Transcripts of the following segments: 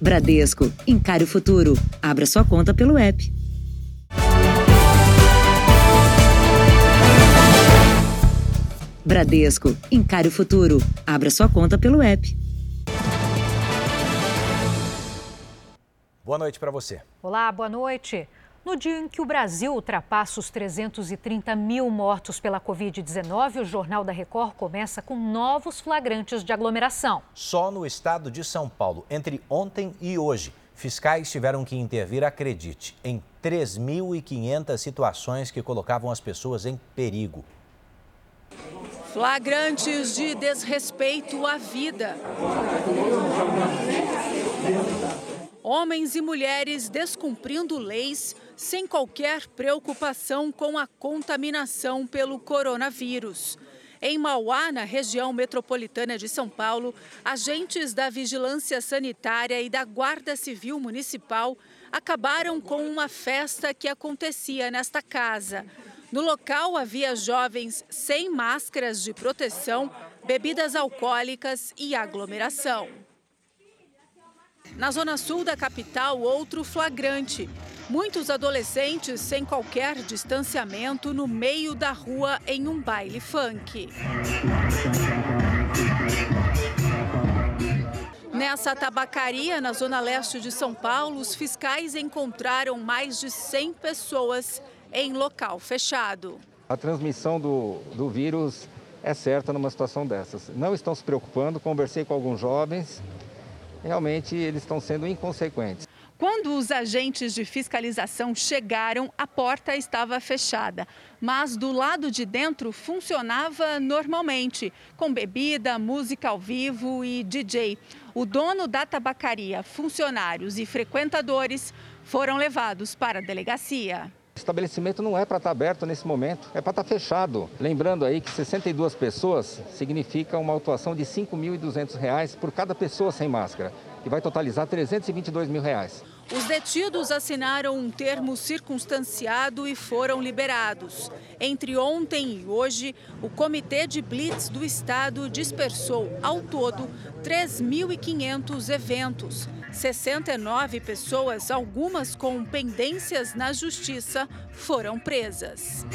Bradesco, encare o futuro. Abra sua conta pelo app. Bradesco, encare o futuro. Abra sua conta pelo app. Boa noite para você. Olá, boa noite. No dia em que o Brasil ultrapassa os 330 mil mortos pela Covid-19, o Jornal da Record começa com novos flagrantes de aglomeração. Só no estado de São Paulo, entre ontem e hoje, fiscais tiveram que intervir, acredite, em 3.500 situações que colocavam as pessoas em perigo. Flagrantes de desrespeito à vida. Homens e mulheres descumprindo leis sem qualquer preocupação com a contaminação pelo coronavírus. Em Mauá, na região metropolitana de São Paulo, agentes da Vigilância Sanitária e da Guarda Civil Municipal acabaram com uma festa que acontecia nesta casa. No local havia jovens sem máscaras de proteção, bebidas alcoólicas e aglomeração. Na zona sul da capital, outro flagrante. Muitos adolescentes sem qualquer distanciamento no meio da rua em um baile funk. Nessa tabacaria, na zona leste de São Paulo, os fiscais encontraram mais de 100 pessoas em local fechado. A transmissão do, do vírus é certa numa situação dessas. Não estão se preocupando, conversei com alguns jovens, realmente eles estão sendo inconsequentes. Quando os agentes de fiscalização chegaram, a porta estava fechada, mas do lado de dentro funcionava normalmente, com bebida, música ao vivo e DJ. O dono da tabacaria, funcionários e frequentadores foram levados para a delegacia. Estabelecimento não é para estar aberto nesse momento, é para estar fechado. Lembrando aí que 62 pessoas significa uma autuação de R$ 5.200 por cada pessoa sem máscara, que vai totalizar 322 mil reais. Os detidos assinaram um termo circunstanciado e foram liberados. Entre ontem e hoje, o Comitê de Blitz do Estado dispersou, ao todo, 3.500 eventos. 69 pessoas, algumas com pendências na justiça, foram presas.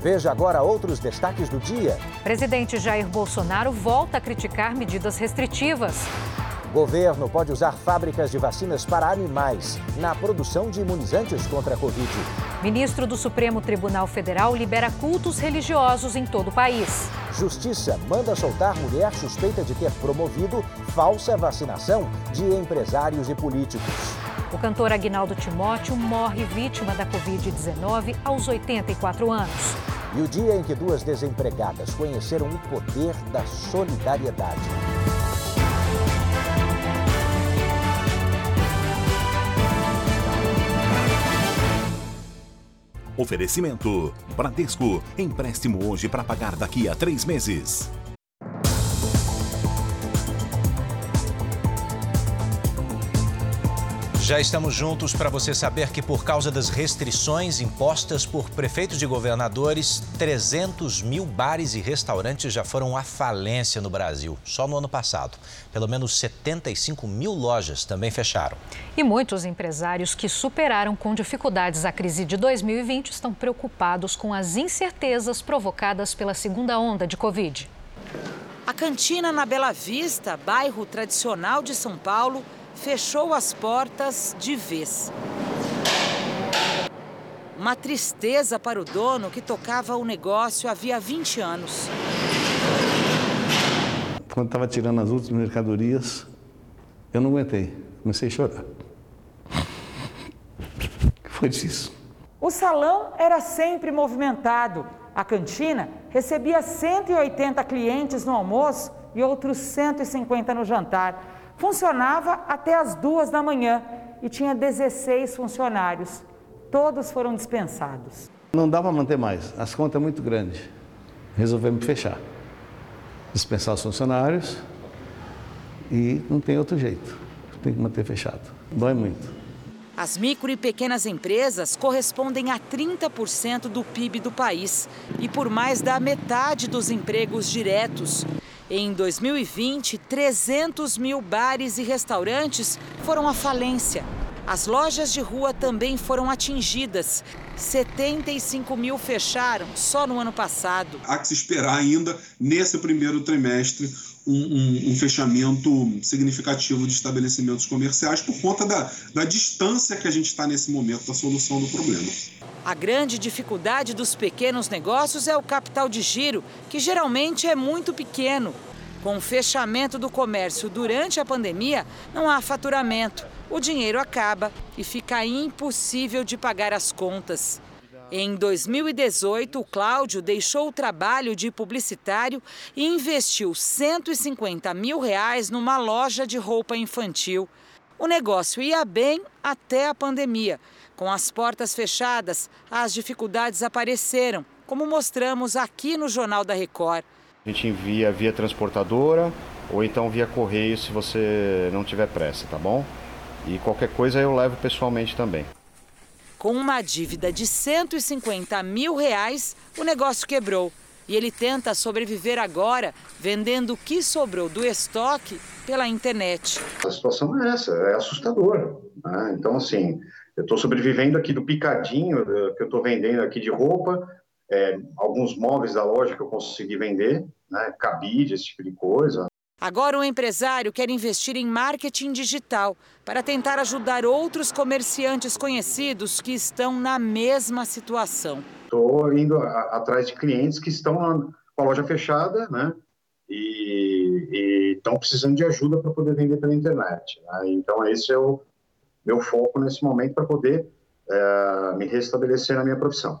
Veja agora outros destaques do dia. Presidente Jair Bolsonaro volta a criticar medidas restritivas. Governo pode usar fábricas de vacinas para animais na produção de imunizantes contra a Covid. Ministro do Supremo Tribunal Federal libera cultos religiosos em todo o país. Justiça manda soltar mulher suspeita de ter promovido falsa vacinação de empresários e políticos. O cantor Agnaldo Timóteo morre vítima da Covid-19 aos 84 anos. E o dia em que duas desempregadas conheceram o poder da solidariedade. Oferecimento: Bradesco. Empréstimo hoje para pagar daqui a três meses. Já estamos juntos para você saber que, por causa das restrições impostas por prefeitos e governadores, 300 mil bares e restaurantes já foram à falência no Brasil, só no ano passado. Pelo menos 75 mil lojas também fecharam. E muitos empresários que superaram com dificuldades a crise de 2020 estão preocupados com as incertezas provocadas pela segunda onda de Covid. A cantina na Bela Vista, bairro tradicional de São Paulo, fechou as portas de vez. Uma tristeza para o dono que tocava o negócio havia 20 anos. Quando estava tirando as últimas mercadorias, eu não aguentei. Comecei a chorar. Foi disso. O salão era sempre movimentado. A cantina recebia 180 clientes no almoço e outros 150 no jantar. Funcionava até as duas da manhã e tinha 16 funcionários. Todos foram dispensados. Não dá para manter mais, as contas são muito grandes. Resolvemos fechar. Dispensar os funcionários e não tem outro jeito. Tem que manter fechado. Dói muito. As micro e pequenas empresas correspondem a 30% do PIB do país e por mais da metade dos empregos diretos. Em 2020, 300 mil bares e restaurantes foram à falência. As lojas de rua também foram atingidas. 75 mil fecharam só no ano passado. Há que se esperar ainda, nesse primeiro trimestre, um, um, um, fechamento significativo de estabelecimentos comerciais por conta da, da distância que a gente está nesse momento da solução do problema. A grande dificuldade dos pequenos negócios é o capital de giro, que geralmente é muito pequeno. Com o fechamento do comércio durante a pandemia, não há faturamento. O dinheiro acaba e fica impossível de pagar as contas. Em 2018, o Cláudio deixou o trabalho de publicitário e investiu 150 mil reais numa loja de roupa infantil. O negócio ia bem até a pandemia. Com as portas fechadas, as dificuldades apareceram, como mostramos aqui no Jornal da Record. A gente envia via transportadora ou então via correio se você não tiver pressa, tá bom? E qualquer coisa eu levo pessoalmente também. Com uma dívida de 150 mil reais, o negócio quebrou. E ele tenta sobreviver agora, vendendo o que sobrou do estoque pela internet. A situação é essa, é assustadora. Né? Então, assim, eu estou sobrevivendo aqui do picadinho que eu estou vendendo aqui de roupa, é, alguns móveis da loja que eu consegui vender, né? cabide, esse tipo de coisa. Agora o empresário quer investir em marketing digital para tentar ajudar outros comerciantes conhecidos que estão na mesma situação. Estou indo a, atrás de clientes que estão com a loja fechada, né? E estão precisando de ajuda para poder vender pela internet. Né? Então esse é o meu foco nesse momento para poder é, me restabelecer na minha profissão.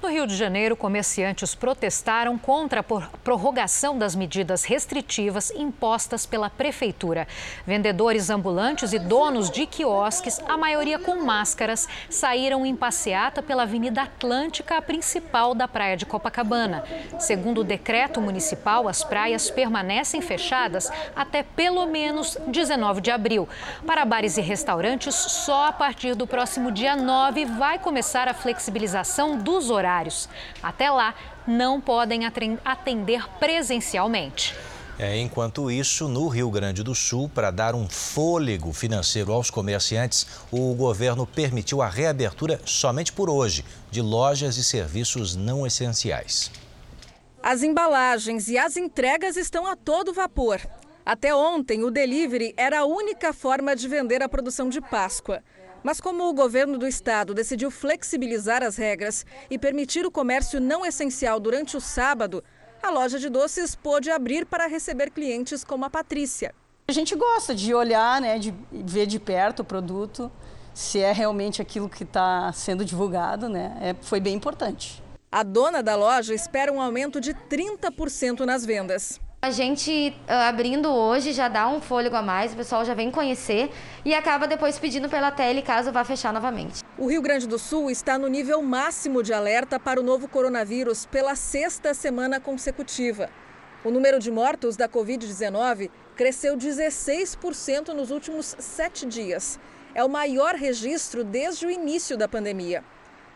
No Rio de Janeiro, comerciantes protestaram contra a prorrogação das medidas restritivas impostas pela prefeitura. Vendedores ambulantes e donos de quiosques, a maioria com máscaras, saíram em passeata pela Avenida Atlântica, a principal da praia de Copacabana. Segundo o decreto municipal, as praias permanecem fechadas até pelo menos 19 de abril. Para bares e restaurantes, só a partir do próximo dia 9 vai começar a flexibilização dos horários horários. Até lá, não podem atender presencialmente. É, enquanto isso, no Rio Grande do Sul, para dar um fôlego financeiro aos comerciantes, o governo permitiu a reabertura somente por hoje de lojas e serviços não essenciais. As embalagens e as entregas estão a todo vapor. Até ontem, o delivery era a única forma de vender a produção de Páscoa. Mas como o governo do estado decidiu flexibilizar as regras e permitir o comércio não essencial durante o sábado, a loja de doces pôde abrir para receber clientes como a Patrícia. A gente gosta de olhar, né, de ver de perto o produto, se é realmente aquilo que está sendo divulgado, né? É, foi bem importante. A dona da loja espera um aumento de 30% nas vendas. A gente uh, abrindo hoje já dá um fôlego a mais, o pessoal já vem conhecer e acaba depois pedindo pela tele caso vá fechar novamente. O Rio Grande do Sul está no nível máximo de alerta para o novo coronavírus pela sexta semana consecutiva. O número de mortos da Covid-19 cresceu 16% nos últimos sete dias. É o maior registro desde o início da pandemia.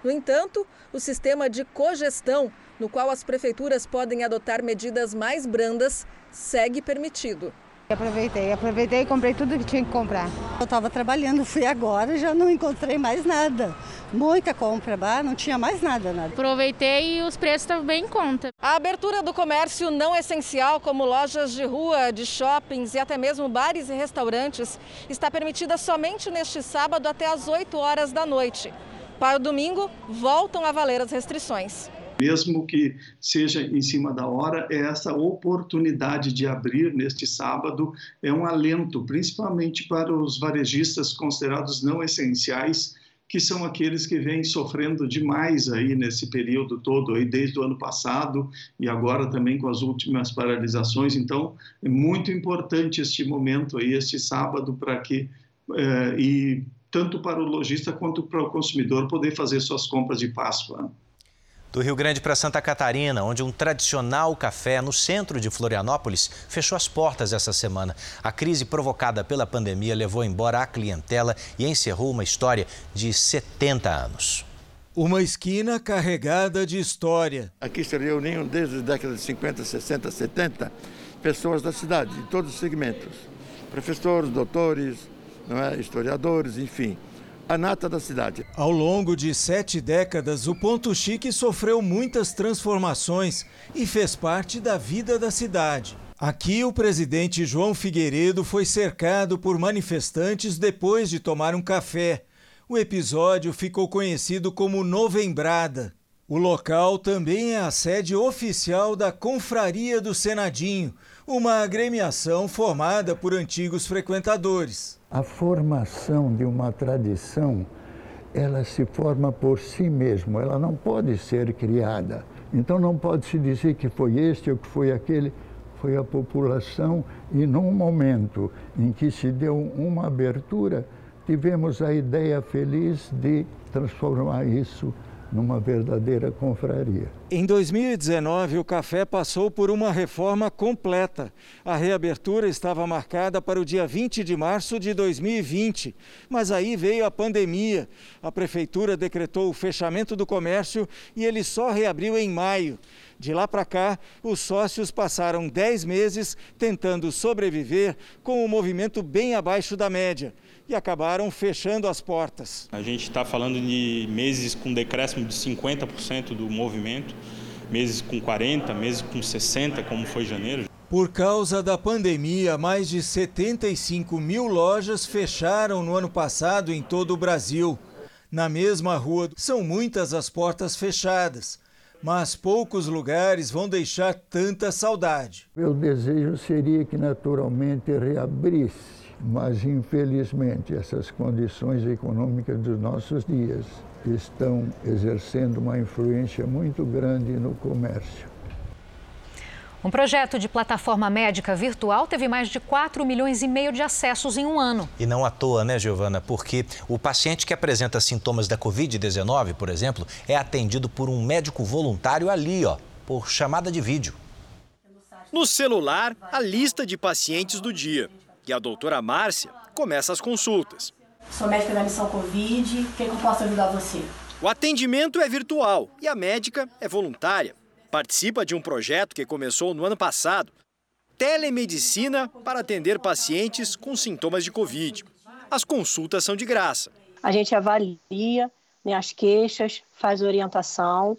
No entanto, o sistema de cogestão no qual as prefeituras podem adotar medidas mais brandas, segue permitido. Aproveitei, aproveitei e comprei tudo que tinha que comprar. Eu estava trabalhando, fui agora e já não encontrei mais nada. Muita compra, não tinha mais nada, nada. Aproveitei e os preços estavam bem em conta. A abertura do comércio não essencial, como lojas de rua, de shoppings e até mesmo bares e restaurantes, está permitida somente neste sábado até às 8 horas da noite. Para o domingo, voltam a valer as restrições mesmo que seja em cima da hora, é essa oportunidade de abrir neste sábado é um alento, principalmente para os varejistas considerados não essenciais, que são aqueles que vêm sofrendo demais aí nesse período todo, aí desde o ano passado e agora também com as últimas paralisações. Então, é muito importante este momento aí, este sábado, para que eh, e tanto para o lojista quanto para o consumidor poder fazer suas compras de Páscoa. Do Rio Grande para Santa Catarina, onde um tradicional café no centro de Florianópolis fechou as portas essa semana. A crise provocada pela pandemia levou embora a clientela e encerrou uma história de 70 anos. Uma esquina carregada de história. Aqui se reuniam desde a década de 50, 60, 70 pessoas da cidade, de todos os segmentos. Professores, doutores, é? historiadores, enfim a nata da cidade. Ao longo de sete décadas, o Ponto Chique sofreu muitas transformações e fez parte da vida da cidade. Aqui, o presidente João Figueiredo foi cercado por manifestantes depois de tomar um café. O episódio ficou conhecido como Novembrada. O local também é a sede oficial da Confraria do Senadinho, uma agremiação formada por antigos frequentadores. A formação de uma tradição, ela se forma por si mesma, ela não pode ser criada. Então não pode se dizer que foi este ou que foi aquele, foi a população e num momento em que se deu uma abertura, tivemos a ideia feliz de transformar isso numa verdadeira confraria. Em 2019, o café passou por uma reforma completa. A reabertura estava marcada para o dia 20 de março de 2020, mas aí veio a pandemia. A prefeitura decretou o fechamento do comércio e ele só reabriu em maio. De lá para cá, os sócios passaram 10 meses tentando sobreviver com o um movimento bem abaixo da média e acabaram fechando as portas. A gente está falando de meses com decréscimo de 50% do movimento, meses com 40%, meses com 60%, como foi janeiro. Por causa da pandemia, mais de 75 mil lojas fecharam no ano passado em todo o Brasil. Na mesma rua, são muitas as portas fechadas, mas poucos lugares vão deixar tanta saudade. Meu desejo seria que naturalmente reabrisse mas infelizmente essas condições econômicas dos nossos dias estão exercendo uma influência muito grande no comércio. Um projeto de plataforma médica virtual teve mais de 4 milhões e meio de acessos em um ano. E não à toa, né, Giovana? Porque o paciente que apresenta sintomas da Covid-19, por exemplo, é atendido por um médico voluntário ali, ó, por chamada de vídeo. No celular, a lista de pacientes do dia. E a doutora Márcia começa as consultas. Sou médica da missão Covid, o que, eu posso ajudar você? O atendimento é virtual e a médica é voluntária. Participa de um projeto que começou no ano passado, telemedicina para atender pacientes com sintomas de Covid. As consultas são de graça. A gente avalia né, as queixas, faz orientação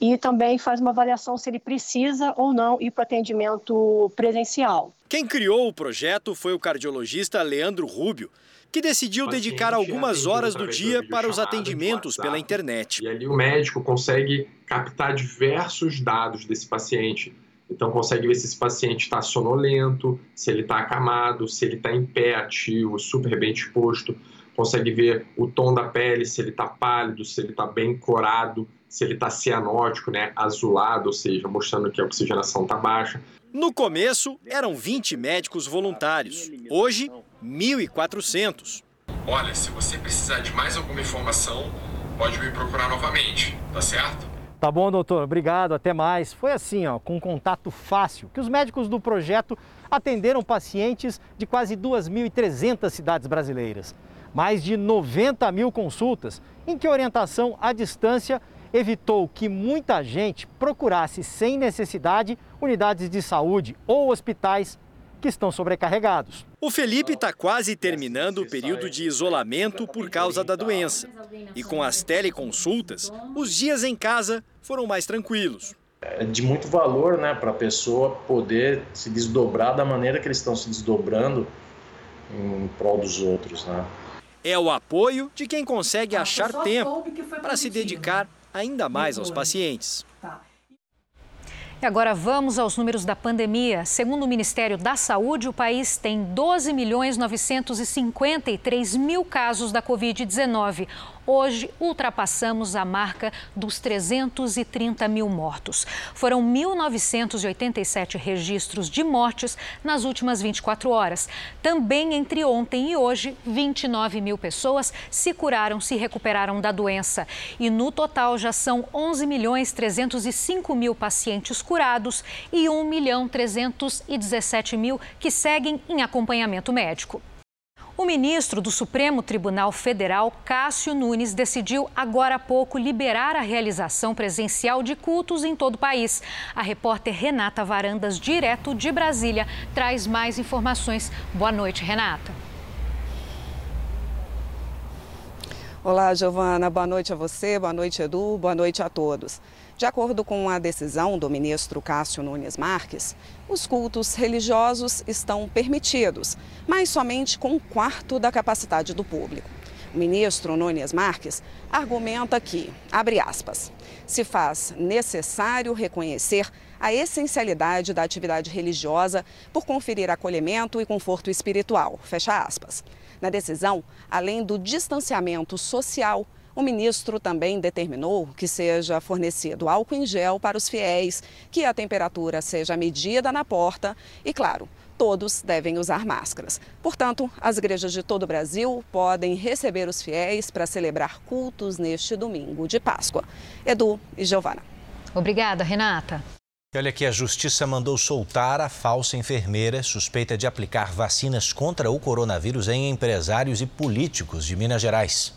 e também faz uma avaliação se ele precisa ou não ir para o atendimento presencial. Quem criou o projeto foi o cardiologista Leandro Rubio, que decidiu dedicar algumas horas do dia para os atendimentos pela internet. E ali o médico consegue captar diversos dados desse paciente. Então consegue ver se esse paciente está sonolento, se ele está acamado, se ele está em pé ativo, super bem disposto. Consegue ver o tom da pele, se ele está pálido, se ele está bem corado se ele está cianótico, né, azulado, ou seja, mostrando que a oxigenação está baixa. No começo, eram 20 médicos voluntários. Hoje, 1.400. Olha, se você precisar de mais alguma informação, pode me procurar novamente, tá certo? Tá bom, doutor. Obrigado. Até mais. Foi assim, ó, com um contato fácil, que os médicos do projeto atenderam pacientes de quase 2.300 cidades brasileiras. Mais de 90 mil consultas, em que orientação à distância evitou que muita gente procurasse sem necessidade unidades de saúde ou hospitais que estão sobrecarregados. O Felipe está quase terminando o período de isolamento por causa da doença. E com as teleconsultas, os dias em casa foram mais tranquilos. É de muito valor né, para a pessoa poder se desdobrar da maneira que eles estão se desdobrando em prol dos outros. Né? É o apoio de quem consegue achar tempo para se dedicar ainda mais aos pacientes. E agora vamos aos números da pandemia. Segundo o Ministério da Saúde, o país tem 12 milhões 953 mil casos da Covid-19. Hoje ultrapassamos a marca dos 330 mil mortos. Foram 1.987 registros de mortes nas últimas 24 horas. Também entre ontem e hoje, 29 mil pessoas se curaram, se recuperaram da doença. E no total já são 11 milhões 305 mil pacientes curados e 1 milhão 317 mil que seguem em acompanhamento médico. O ministro do Supremo Tribunal Federal, Cássio Nunes, decidiu agora há pouco liberar a realização presencial de cultos em todo o país. A repórter Renata Varandas, direto de Brasília, traz mais informações. Boa noite, Renata. Olá, Giovana. Boa noite a você, boa noite, Edu, boa noite a todos. De acordo com a decisão do ministro Cássio Nunes Marques, os cultos religiosos estão permitidos, mas somente com um quarto da capacidade do público. O ministro Nunes Marques argumenta que, abre aspas, se faz necessário reconhecer a essencialidade da atividade religiosa por conferir acolhimento e conforto espiritual, fecha aspas. Na decisão, além do distanciamento social, o ministro também determinou que seja fornecido álcool em gel para os fiéis, que a temperatura seja medida na porta e, claro, todos devem usar máscaras. Portanto, as igrejas de todo o Brasil podem receber os fiéis para celebrar cultos neste domingo de Páscoa. Edu e Giovana. Obrigada, Renata. Olha aqui, a justiça mandou soltar a falsa enfermeira suspeita de aplicar vacinas contra o coronavírus em empresários e políticos de Minas Gerais.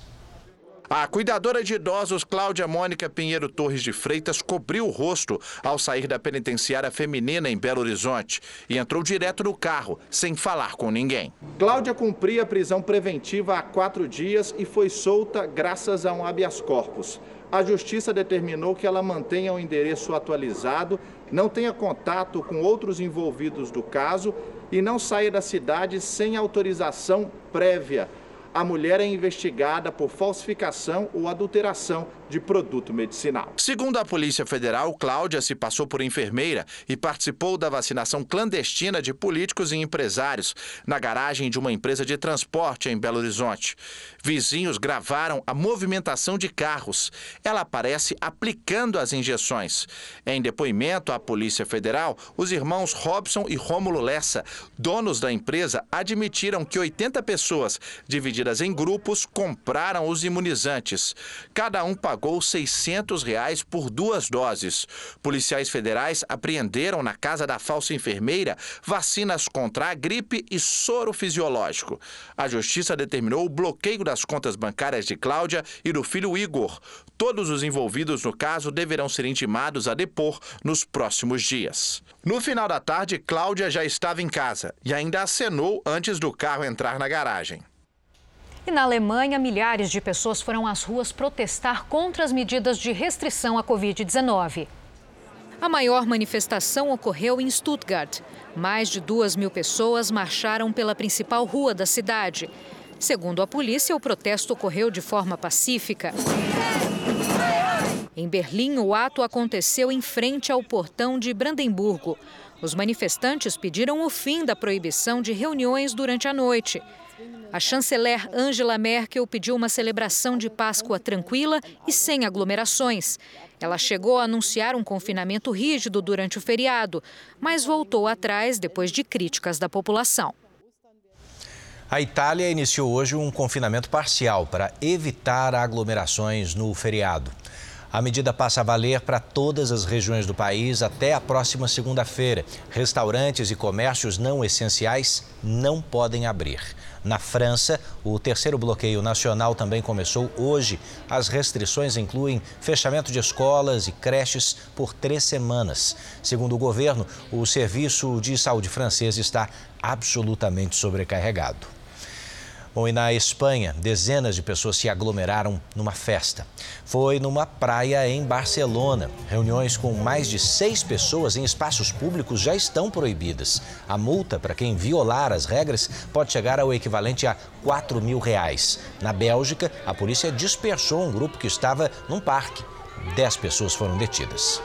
A cuidadora de idosos Cláudia Mônica Pinheiro Torres de Freitas cobriu o rosto ao sair da penitenciária feminina em Belo Horizonte e entrou direto no carro, sem falar com ninguém. Cláudia cumpria prisão preventiva há quatro dias e foi solta graças a um habeas corpus. A justiça determinou que ela mantenha o endereço atualizado, não tenha contato com outros envolvidos do caso e não saia da cidade sem autorização prévia a mulher é investigada por falsificação ou adulteração de produto medicinal. Segundo a Polícia Federal, Cláudia se passou por enfermeira e participou da vacinação clandestina de políticos e empresários na garagem de uma empresa de transporte em Belo Horizonte. Vizinhos gravaram a movimentação de carros. Ela aparece aplicando as injeções. Em depoimento à Polícia Federal, os irmãos Robson e Rômulo Lessa, donos da empresa, admitiram que 80 pessoas, divididas em grupos, compraram os imunizantes. Cada um pagou pagou 600 reais por duas doses. Policiais federais apreenderam na casa da falsa enfermeira vacinas contra a gripe e soro fisiológico. A justiça determinou o bloqueio das contas bancárias de Cláudia e do filho Igor. Todos os envolvidos no caso deverão ser intimados a depor nos próximos dias. No final da tarde, Cláudia já estava em casa e ainda acenou antes do carro entrar na garagem. E na Alemanha, milhares de pessoas foram às ruas protestar contra as medidas de restrição à Covid-19. A maior manifestação ocorreu em Stuttgart. Mais de duas mil pessoas marcharam pela principal rua da cidade. Segundo a polícia, o protesto ocorreu de forma pacífica. Em Berlim, o ato aconteceu em frente ao portão de Brandemburgo. Os manifestantes pediram o fim da proibição de reuniões durante a noite. A chanceler Angela Merkel pediu uma celebração de Páscoa tranquila e sem aglomerações. Ela chegou a anunciar um confinamento rígido durante o feriado, mas voltou atrás depois de críticas da população. A Itália iniciou hoje um confinamento parcial para evitar aglomerações no feriado. A medida passa a valer para todas as regiões do país até a próxima segunda-feira. Restaurantes e comércios não essenciais não podem abrir. Na França, o terceiro bloqueio nacional também começou hoje. As restrições incluem fechamento de escolas e creches por três semanas. Segundo o governo, o serviço de saúde francês está absolutamente sobrecarregado. E na Espanha, dezenas de pessoas se aglomeraram numa festa. Foi numa praia em Barcelona. Reuniões com mais de seis pessoas em espaços públicos já estão proibidas. A multa para quem violar as regras pode chegar ao equivalente a 4 mil reais. Na Bélgica, a polícia dispersou um grupo que estava num parque. Dez pessoas foram detidas.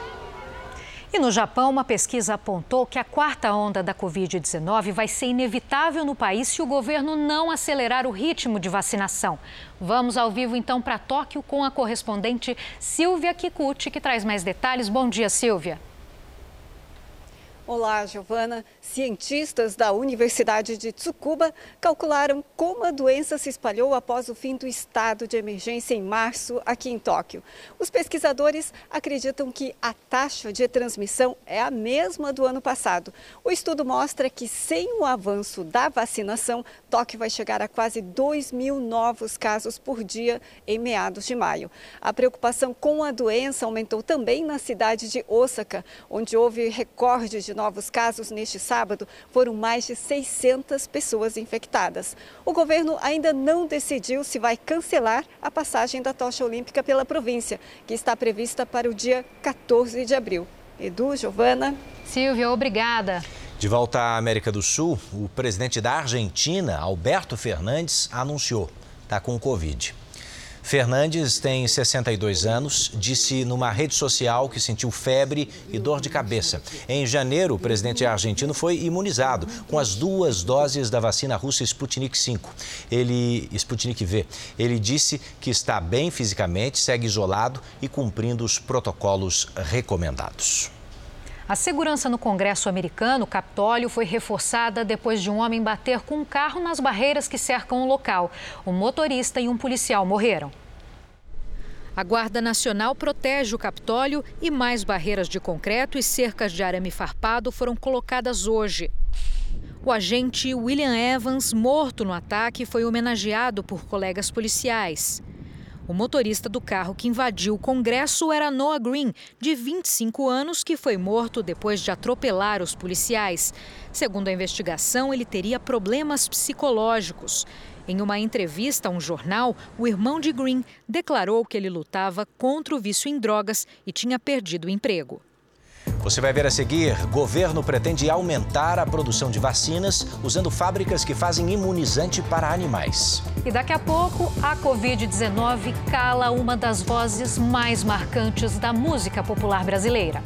E no Japão, uma pesquisa apontou que a quarta onda da Covid-19 vai ser inevitável no país se o governo não acelerar o ritmo de vacinação. Vamos ao vivo então para Tóquio com a correspondente Silvia Kikuchi, que traz mais detalhes. Bom dia, Silvia. Olá, Giovana. Cientistas da Universidade de Tsukuba calcularam como a doença se espalhou após o fim do estado de emergência em março aqui em Tóquio. Os pesquisadores acreditam que a taxa de transmissão é a mesma do ano passado. O estudo mostra que, sem o avanço da vacinação, Tóquio vai chegar a quase 2 mil novos casos por dia em meados de maio. A preocupação com a doença aumentou também na cidade de Osaka, onde houve recordes de novos casos neste sábado, foram mais de 600 pessoas infectadas. O governo ainda não decidiu se vai cancelar a passagem da tocha olímpica pela província, que está prevista para o dia 14 de abril. Edu, Giovana. Silvia, obrigada. De volta à América do Sul, o presidente da Argentina, Alberto Fernandes, anunciou está com Covid. Fernandes tem 62 anos, disse numa rede social que sentiu febre e dor de cabeça. Em janeiro, o presidente argentino foi imunizado com as duas doses da vacina russa Sputnik V. Ele, Sputnik V. Ele disse que está bem fisicamente, segue isolado e cumprindo os protocolos recomendados. A segurança no Congresso americano, Capitólio, foi reforçada depois de um homem bater com um carro nas barreiras que cercam o local. O motorista e um policial morreram. A Guarda Nacional protege o Capitólio e mais barreiras de concreto e cercas de arame farpado foram colocadas hoje. O agente William Evans, morto no ataque, foi homenageado por colegas policiais. O motorista do carro que invadiu o Congresso era Noah Green, de 25 anos, que foi morto depois de atropelar os policiais. Segundo a investigação, ele teria problemas psicológicos. Em uma entrevista a um jornal, o irmão de Green declarou que ele lutava contra o vício em drogas e tinha perdido o emprego. Você vai ver a seguir: governo pretende aumentar a produção de vacinas usando fábricas que fazem imunizante para animais. E daqui a pouco, a Covid-19 cala uma das vozes mais marcantes da música popular brasileira.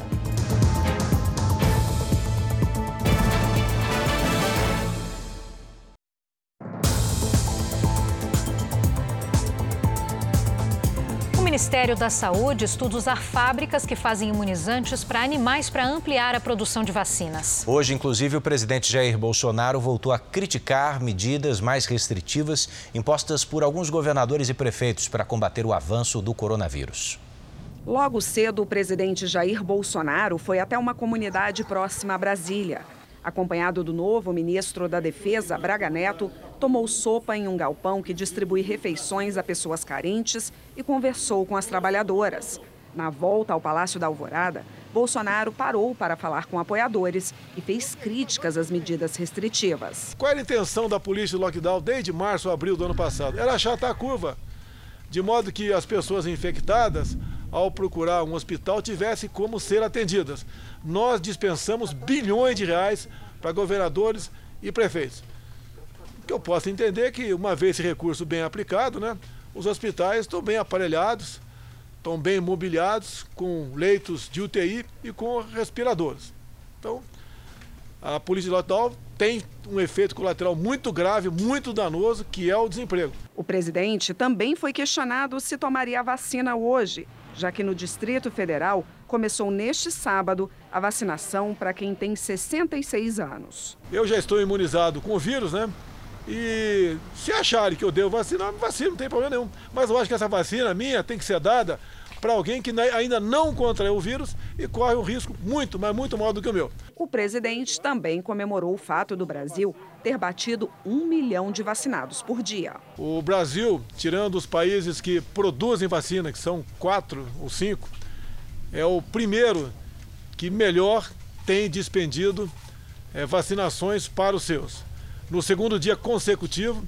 Ministério da Saúde estuda usar fábricas que fazem imunizantes para animais para ampliar a produção de vacinas. Hoje, inclusive, o presidente Jair Bolsonaro voltou a criticar medidas mais restritivas impostas por alguns governadores e prefeitos para combater o avanço do coronavírus. Logo cedo, o presidente Jair Bolsonaro foi até uma comunidade próxima a Brasília. Acompanhado do novo ministro da Defesa, Braga Neto, tomou sopa em um galpão que distribui refeições a pessoas carentes e conversou com as trabalhadoras. Na volta ao Palácio da Alvorada, Bolsonaro parou para falar com apoiadores e fez críticas às medidas restritivas. Qual era a intenção da polícia de lockdown desde março, abril do ano passado? Era achatar a curva, de modo que as pessoas infectadas, ao procurar um hospital, tivessem como ser atendidas. Nós dispensamos bilhões de reais para governadores e prefeitos que eu posso entender que, uma vez esse recurso bem aplicado, né, os hospitais estão bem aparelhados, estão bem mobiliados, com leitos de UTI e com respiradores. Então, a polícia local tem um efeito colateral muito grave, muito danoso, que é o desemprego. O presidente também foi questionado se tomaria a vacina hoje, já que no Distrito Federal começou neste sábado a vacinação para quem tem 66 anos. Eu já estou imunizado com o vírus, né? E se acharem que eu devo vacinar, me vacino, não tem problema nenhum. Mas eu acho que essa vacina minha tem que ser dada para alguém que ainda não contraiu o vírus e corre um risco muito, mas muito maior do que o meu. O presidente também comemorou o fato do Brasil ter batido um milhão de vacinados por dia. O Brasil, tirando os países que produzem vacina, que são quatro ou cinco, é o primeiro que melhor tem dispendido é, vacinações para os seus. No segundo dia consecutivo,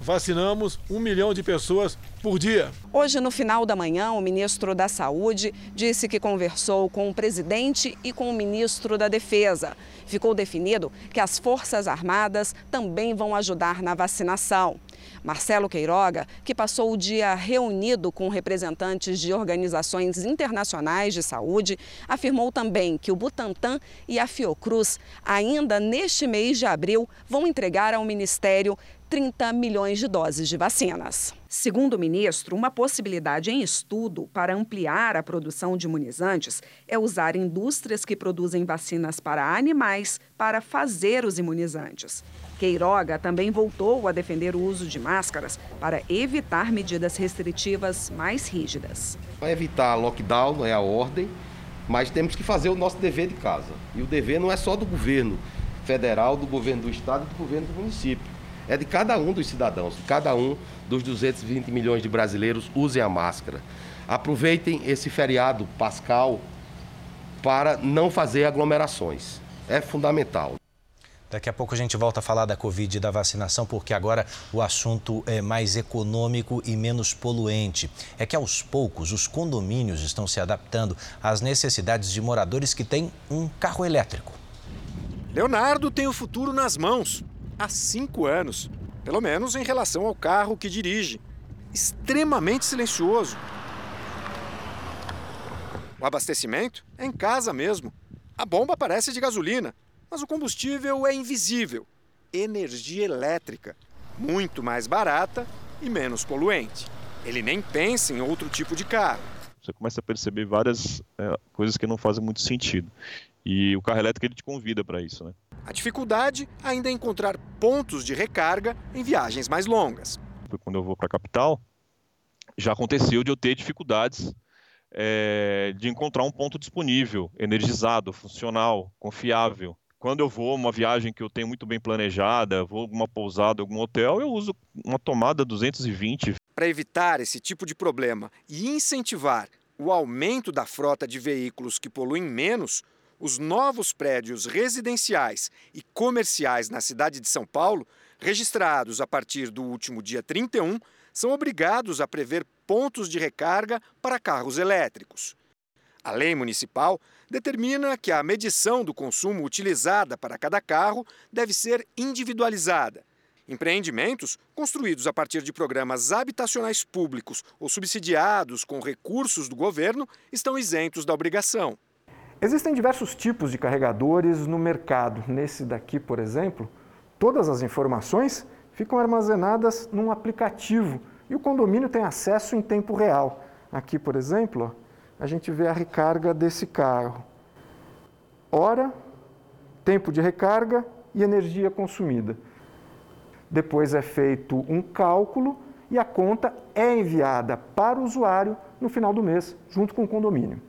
vacinamos um milhão de pessoas por dia. Hoje, no final da manhã, o ministro da Saúde disse que conversou com o presidente e com o ministro da Defesa. Ficou definido que as Forças Armadas também vão ajudar na vacinação. Marcelo Queiroga, que passou o dia reunido com representantes de organizações internacionais de saúde, afirmou também que o Butantan e a Fiocruz, ainda neste mês de abril, vão entregar ao Ministério 30 milhões de doses de vacinas. Segundo o ministro, uma possibilidade em estudo para ampliar a produção de imunizantes é usar indústrias que produzem vacinas para animais para fazer os imunizantes. Queiroga também voltou a defender o uso de máscaras para evitar medidas restritivas mais rígidas. Para evitar lockdown é a ordem, mas temos que fazer o nosso dever de casa. E o dever não é só do governo federal, do governo do estado e do governo do município é de cada um dos cidadãos, de cada um dos 220 milhões de brasileiros usem a máscara. Aproveitem esse feriado pascal para não fazer aglomerações. É fundamental. Daqui a pouco a gente volta a falar da Covid e da vacinação, porque agora o assunto é mais econômico e menos poluente. É que aos poucos os condomínios estão se adaptando às necessidades de moradores que têm um carro elétrico. Leonardo tem o futuro nas mãos há cinco anos, pelo menos em relação ao carro que dirige. Extremamente silencioso. O abastecimento é em casa mesmo. A bomba parece de gasolina, mas o combustível é invisível energia elétrica, muito mais barata e menos poluente. Ele nem pensa em outro tipo de carro. Você começa a perceber várias é, coisas que não fazem muito sentido. E o carro elétrico ele te convida para isso, né? A dificuldade ainda é encontrar pontos de recarga em viagens mais longas. Quando eu vou para a capital, já aconteceu de eu ter dificuldades é, de encontrar um ponto disponível, energizado, funcional, confiável. Quando eu vou uma viagem que eu tenho muito bem planejada, vou alguma pousada, algum hotel, eu uso uma tomada 220. Para evitar esse tipo de problema e incentivar o aumento da frota de veículos que poluem menos, os novos prédios residenciais e comerciais na cidade de São Paulo, registrados a partir do último dia 31, são obrigados a prever pontos de recarga para carros elétricos. A lei municipal determina que a medição do consumo utilizada para cada carro deve ser individualizada. Empreendimentos construídos a partir de programas habitacionais públicos ou subsidiados com recursos do governo estão isentos da obrigação. Existem diversos tipos de carregadores no mercado. Nesse daqui, por exemplo, todas as informações ficam armazenadas num aplicativo e o condomínio tem acesso em tempo real. Aqui, por exemplo, a gente vê a recarga desse carro. Hora, tempo de recarga e energia consumida. Depois é feito um cálculo e a conta é enviada para o usuário no final do mês, junto com o condomínio.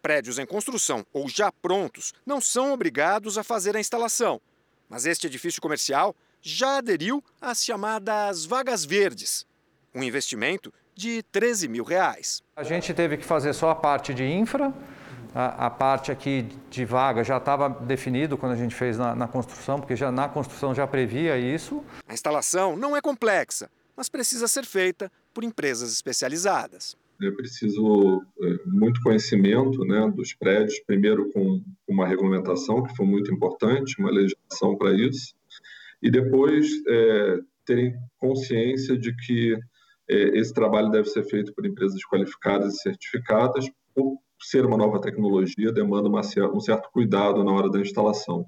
Prédios em construção ou já prontos não são obrigados a fazer a instalação, mas este edifício comercial já aderiu às chamadas vagas verdes, um investimento de 13 mil reais. A gente teve que fazer só a parte de infra, a, a parte aqui de vaga já estava definido quando a gente fez na, na construção, porque já na construção já previa isso. A instalação não é complexa, mas precisa ser feita por empresas especializadas é preciso é, muito conhecimento né, dos prédios, primeiro com uma regulamentação, que foi muito importante, uma legislação para isso, e depois é, terem consciência de que esse trabalho deve ser feito por empresas qualificadas e certificadas, por ser uma nova tecnologia, demanda uma, um certo cuidado na hora da instalação.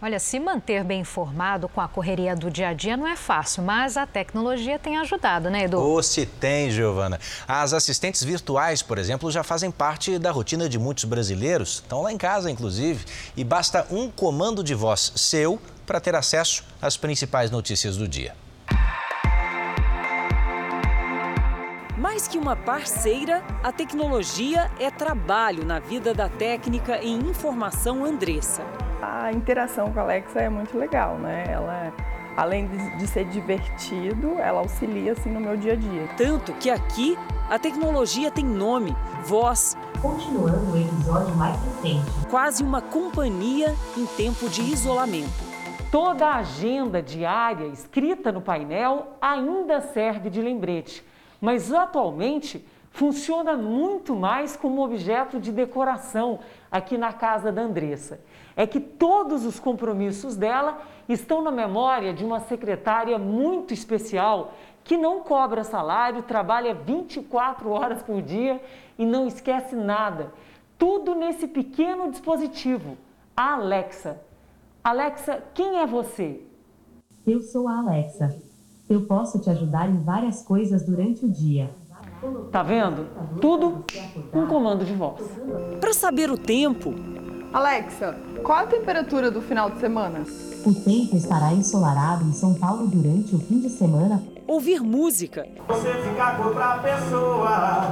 Olha, se manter bem informado com a correria do dia a dia não é fácil, mas a tecnologia tem ajudado, né, Edu? Ou se tem, Giovana. As assistentes virtuais, por exemplo, já fazem parte da rotina de muitos brasileiros, estão lá em casa, inclusive, e basta um comando de voz seu para ter acesso às principais notícias do dia. Mais que uma parceira, a tecnologia é trabalho na vida da técnica em informação Andressa a interação com a Alexa é muito legal, né? Ela, além de, ser divertido, ela auxilia assim no meu dia a dia. Tanto que aqui a tecnologia tem nome, voz. Continuando o episódio mais recente. Quase uma companhia em tempo de isolamento. Toda a agenda diária escrita no painel ainda serve de lembrete. Mas atualmente funciona muito mais como objeto de decoração aqui na casa da Andressa. É que todos os compromissos dela estão na memória de uma secretária muito especial que não cobra salário, trabalha 24 horas por dia e não esquece nada. Tudo nesse pequeno dispositivo, a Alexa. Alexa, quem é você? Eu sou a Alexa. Eu posso te ajudar em várias coisas durante o dia. Tá vendo? Tudo com comando de voz. Para saber o tempo. Alexa, qual a temperatura do final de semana? O tempo estará ensolarado em São Paulo durante o fim de semana. Ouvir música. Você fica com outra pessoa.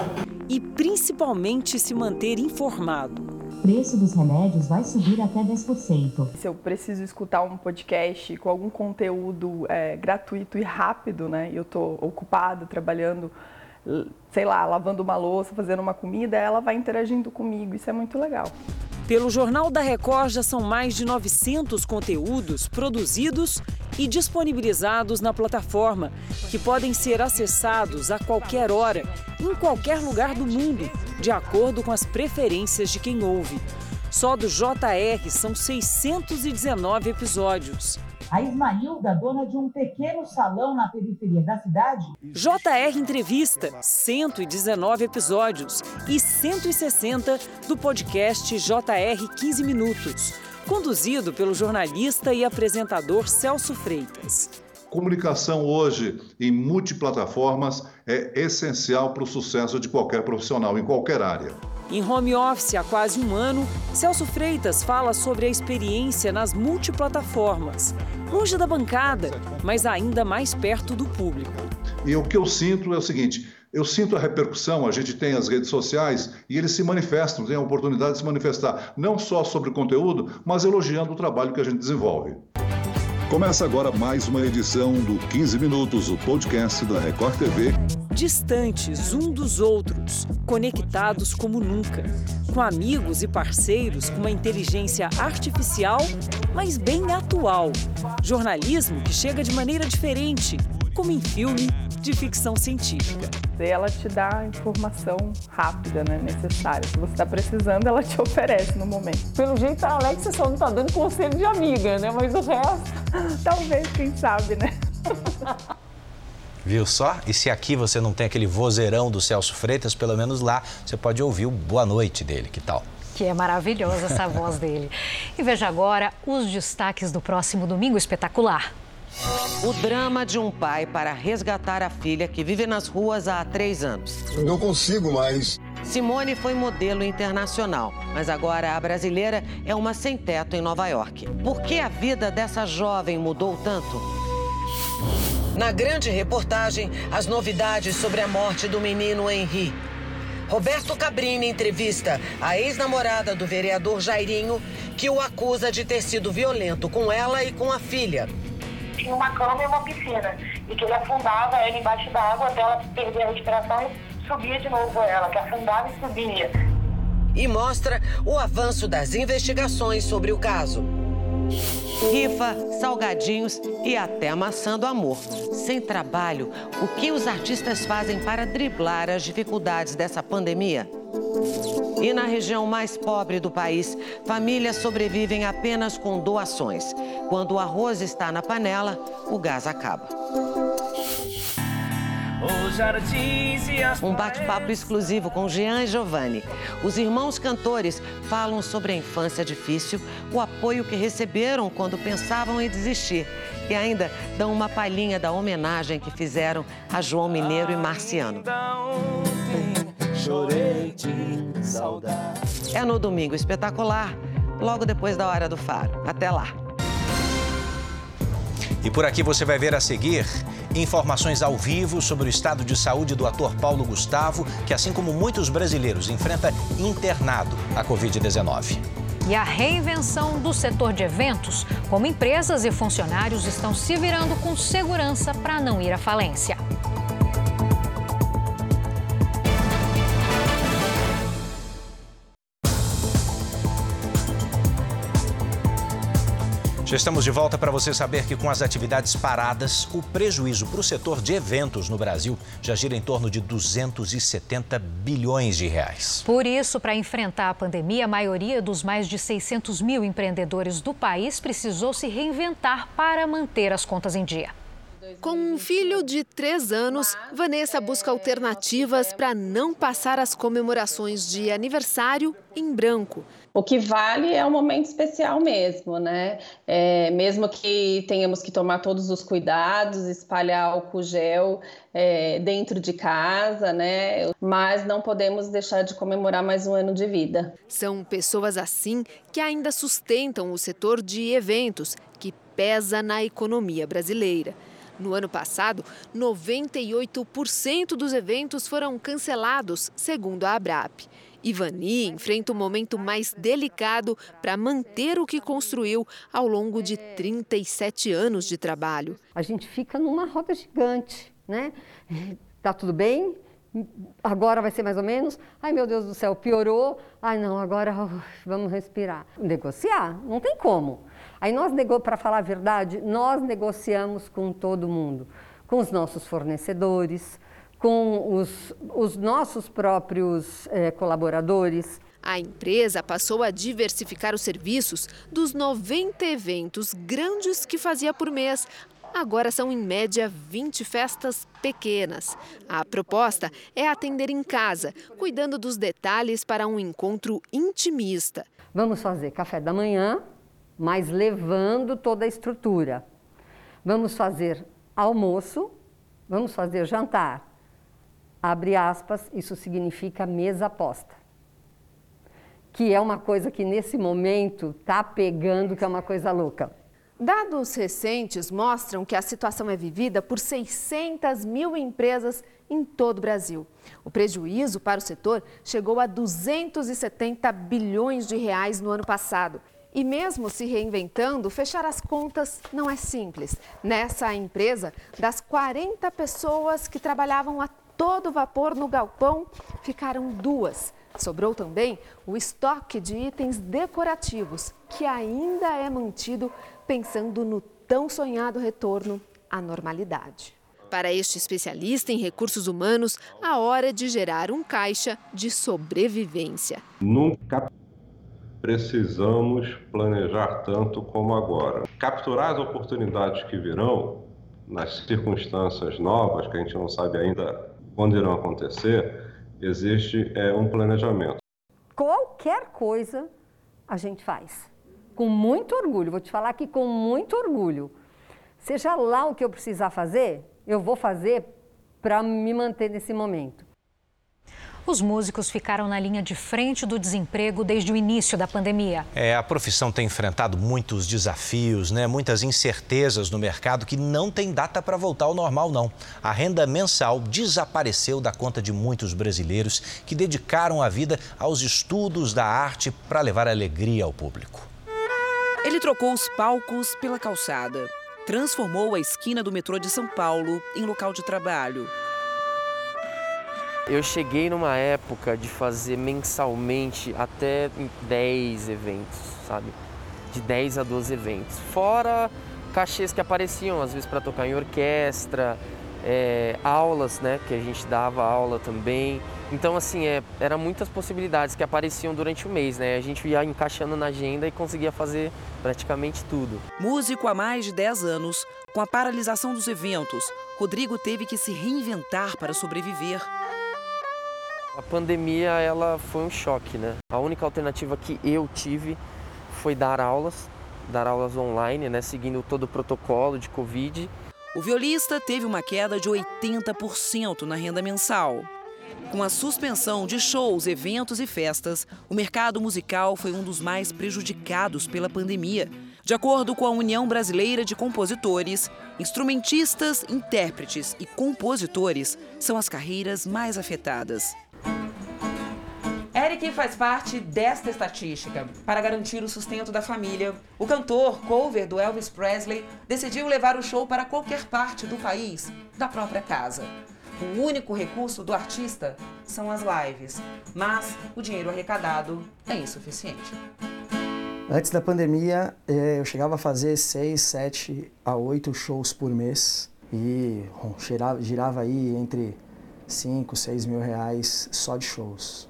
E principalmente se manter informado. Preço dos remédios vai subir até 10%. Se eu preciso escutar um podcast com algum conteúdo é, gratuito e rápido, né? E eu estou ocupado trabalhando sei lá, lavando uma louça, fazendo uma comida, ela vai interagindo comigo. Isso é muito legal. Pelo Jornal da Record já são mais de 900 conteúdos produzidos e disponibilizados na plataforma, que podem ser acessados a qualquer hora, em qualquer lugar do mundo, de acordo com as preferências de quem ouve. Só do JR são 619 episódios. A Ismailda, dona de um pequeno salão na periferia da cidade. JR Entrevista, 119 episódios e 160 do podcast JR 15 Minutos, conduzido pelo jornalista e apresentador Celso Freitas. Comunicação hoje em multiplataformas é essencial para o sucesso de qualquer profissional, em qualquer área. Em home office há quase um ano, Celso Freitas fala sobre a experiência nas multiplataformas, longe da bancada, mas ainda mais perto do público. E o que eu sinto é o seguinte: eu sinto a repercussão, a gente tem as redes sociais e eles se manifestam, têm a oportunidade de se manifestar, não só sobre o conteúdo, mas elogiando o trabalho que a gente desenvolve. Começa agora mais uma edição do 15 Minutos, o podcast da Record TV. Distantes um dos outros, conectados como nunca, com amigos e parceiros com uma inteligência artificial, mas bem atual. Jornalismo que chega de maneira diferente, como em filme de ficção científica. Ela te dá a informação rápida, né, necessária. Se você está precisando, ela te oferece no momento. Pelo jeito, a Alexa só não está dando conselho de amiga, né? Mas o resto, talvez, quem sabe, né? Viu só? E se aqui você não tem aquele vozeirão do Celso Freitas, pelo menos lá você pode ouvir o boa noite dele. Que tal? Que é maravilhosa essa voz dele. E veja agora os destaques do próximo domingo espetacular. O drama de um pai para resgatar a filha que vive nas ruas há três anos. Não consigo mais. Simone foi modelo internacional, mas agora a brasileira é uma sem-teto em Nova York. Por que a vida dessa jovem mudou tanto? Na grande reportagem, as novidades sobre a morte do menino Henri. Roberto Cabrini entrevista a ex-namorada do vereador Jairinho, que o acusa de ter sido violento com ela e com a filha tinha uma cama e uma piscina. E que ele afundava ela embaixo d'água até ela perder a respiração e subia de novo ela, que afundava e subia. E mostra o avanço das investigações sobre o caso. Rifa, salgadinhos e até amassando amor. Sem trabalho, o que os artistas fazem para driblar as dificuldades dessa pandemia? E na região mais pobre do país, famílias sobrevivem apenas com doações. Quando o arroz está na panela, o gás acaba. Um bate-papo exclusivo com Jean e Giovanni. Os irmãos cantores falam sobre a infância difícil, o apoio que receberam quando pensavam em desistir e ainda dão uma palhinha da homenagem que fizeram a João Mineiro e Marciano. É no domingo espetacular, logo depois da hora do faro. Até lá. E por aqui você vai ver a seguir informações ao vivo sobre o estado de saúde do ator Paulo Gustavo, que, assim como muitos brasileiros, enfrenta internado a Covid-19. E a reinvenção do setor de eventos, como empresas e funcionários estão se virando com segurança para não ir à falência. Estamos de volta para você saber que com as atividades paradas, o prejuízo para o setor de eventos no Brasil já gira em torno de 270 bilhões de reais. Por isso, para enfrentar a pandemia, a maioria dos mais de 600 mil empreendedores do país precisou se reinventar para manter as contas em dia. Com um filho de três anos, Vanessa busca alternativas para não passar as comemorações de aniversário em branco. O que vale é um momento especial mesmo, né? É, mesmo que tenhamos que tomar todos os cuidados, espalhar álcool gel é, dentro de casa, né? Mas não podemos deixar de comemorar mais um ano de vida. São pessoas assim que ainda sustentam o setor de eventos, que pesa na economia brasileira. No ano passado, 98% dos eventos foram cancelados, segundo a Abrap. Ivani enfrenta um momento mais delicado para manter o que construiu ao longo de 37 anos de trabalho. A gente fica numa roda gigante, né? Tá tudo bem? Agora vai ser mais ou menos? Ai meu Deus do céu, piorou? Ai não, agora vamos respirar. Negociar, não tem como. Aí nós, para falar a verdade, nós negociamos com todo mundo, com os nossos fornecedores, com os, os nossos próprios eh, colaboradores. A empresa passou a diversificar os serviços dos 90 eventos grandes que fazia por mês. Agora são em média 20 festas pequenas. A proposta é atender em casa, cuidando dos detalhes para um encontro intimista. Vamos fazer café da manhã, mas levando toda a estrutura. Vamos fazer almoço, vamos fazer jantar. Abre aspas, isso significa mesa posta. Que é uma coisa que nesse momento está pegando, que é uma coisa louca. Dados recentes mostram que a situação é vivida por 600 mil empresas em todo o Brasil. O prejuízo para o setor chegou a 270 bilhões de reais no ano passado. E mesmo se reinventando, fechar as contas não é simples. Nessa empresa, das 40 pessoas que trabalhavam a todo vapor no galpão, ficaram duas. Sobrou também o estoque de itens decorativos, que ainda é mantido pensando no tão sonhado retorno à normalidade. Para este especialista em recursos humanos, a hora de gerar um caixa de sobrevivência. Nunca precisamos planejar tanto como agora. Capturar as oportunidades que virão nas circunstâncias novas, que a gente não sabe ainda quando irão acontecer, existe é, um planejamento. Qualquer coisa a gente faz. Com muito orgulho, vou te falar que com muito orgulho. Seja lá o que eu precisar fazer, eu vou fazer para me manter nesse momento. Os músicos ficaram na linha de frente do desemprego desde o início da pandemia. É, a profissão tem enfrentado muitos desafios, né? muitas incertezas no mercado que não tem data para voltar ao normal, não. A renda mensal desapareceu da conta de muitos brasileiros que dedicaram a vida aos estudos da arte para levar alegria ao público. Ele trocou os palcos pela calçada, transformou a esquina do metrô de São Paulo em local de trabalho. Eu cheguei numa época de fazer mensalmente até 10 eventos, sabe? De 10 a 12 eventos. Fora cachês que apareciam, às vezes para tocar em orquestra, é, aulas, né? Que a gente dava aula também. Então, assim, é, eram muitas possibilidades que apareciam durante o mês, né? A gente ia encaixando na agenda e conseguia fazer praticamente tudo. Músico há mais de 10 anos, com a paralisação dos eventos, Rodrigo teve que se reinventar para sobreviver. A pandemia ela foi um choque, né? A única alternativa que eu tive foi dar aulas, dar aulas online, né, seguindo todo o protocolo de Covid. O violista teve uma queda de 80% na renda mensal. Com a suspensão de shows, eventos e festas, o mercado musical foi um dos mais prejudicados pela pandemia. De acordo com a União Brasileira de Compositores, instrumentistas, intérpretes e compositores são as carreiras mais afetadas. Eric faz parte desta estatística. Para garantir o sustento da família, o cantor, cover do Elvis Presley, decidiu levar o show para qualquer parte do país, da própria casa. O único recurso do artista são as lives, mas o dinheiro arrecadado é insuficiente. Antes da pandemia, eh, eu chegava a fazer seis, sete a oito shows por mês e girava aí entre 5, 6 mil reais só de shows.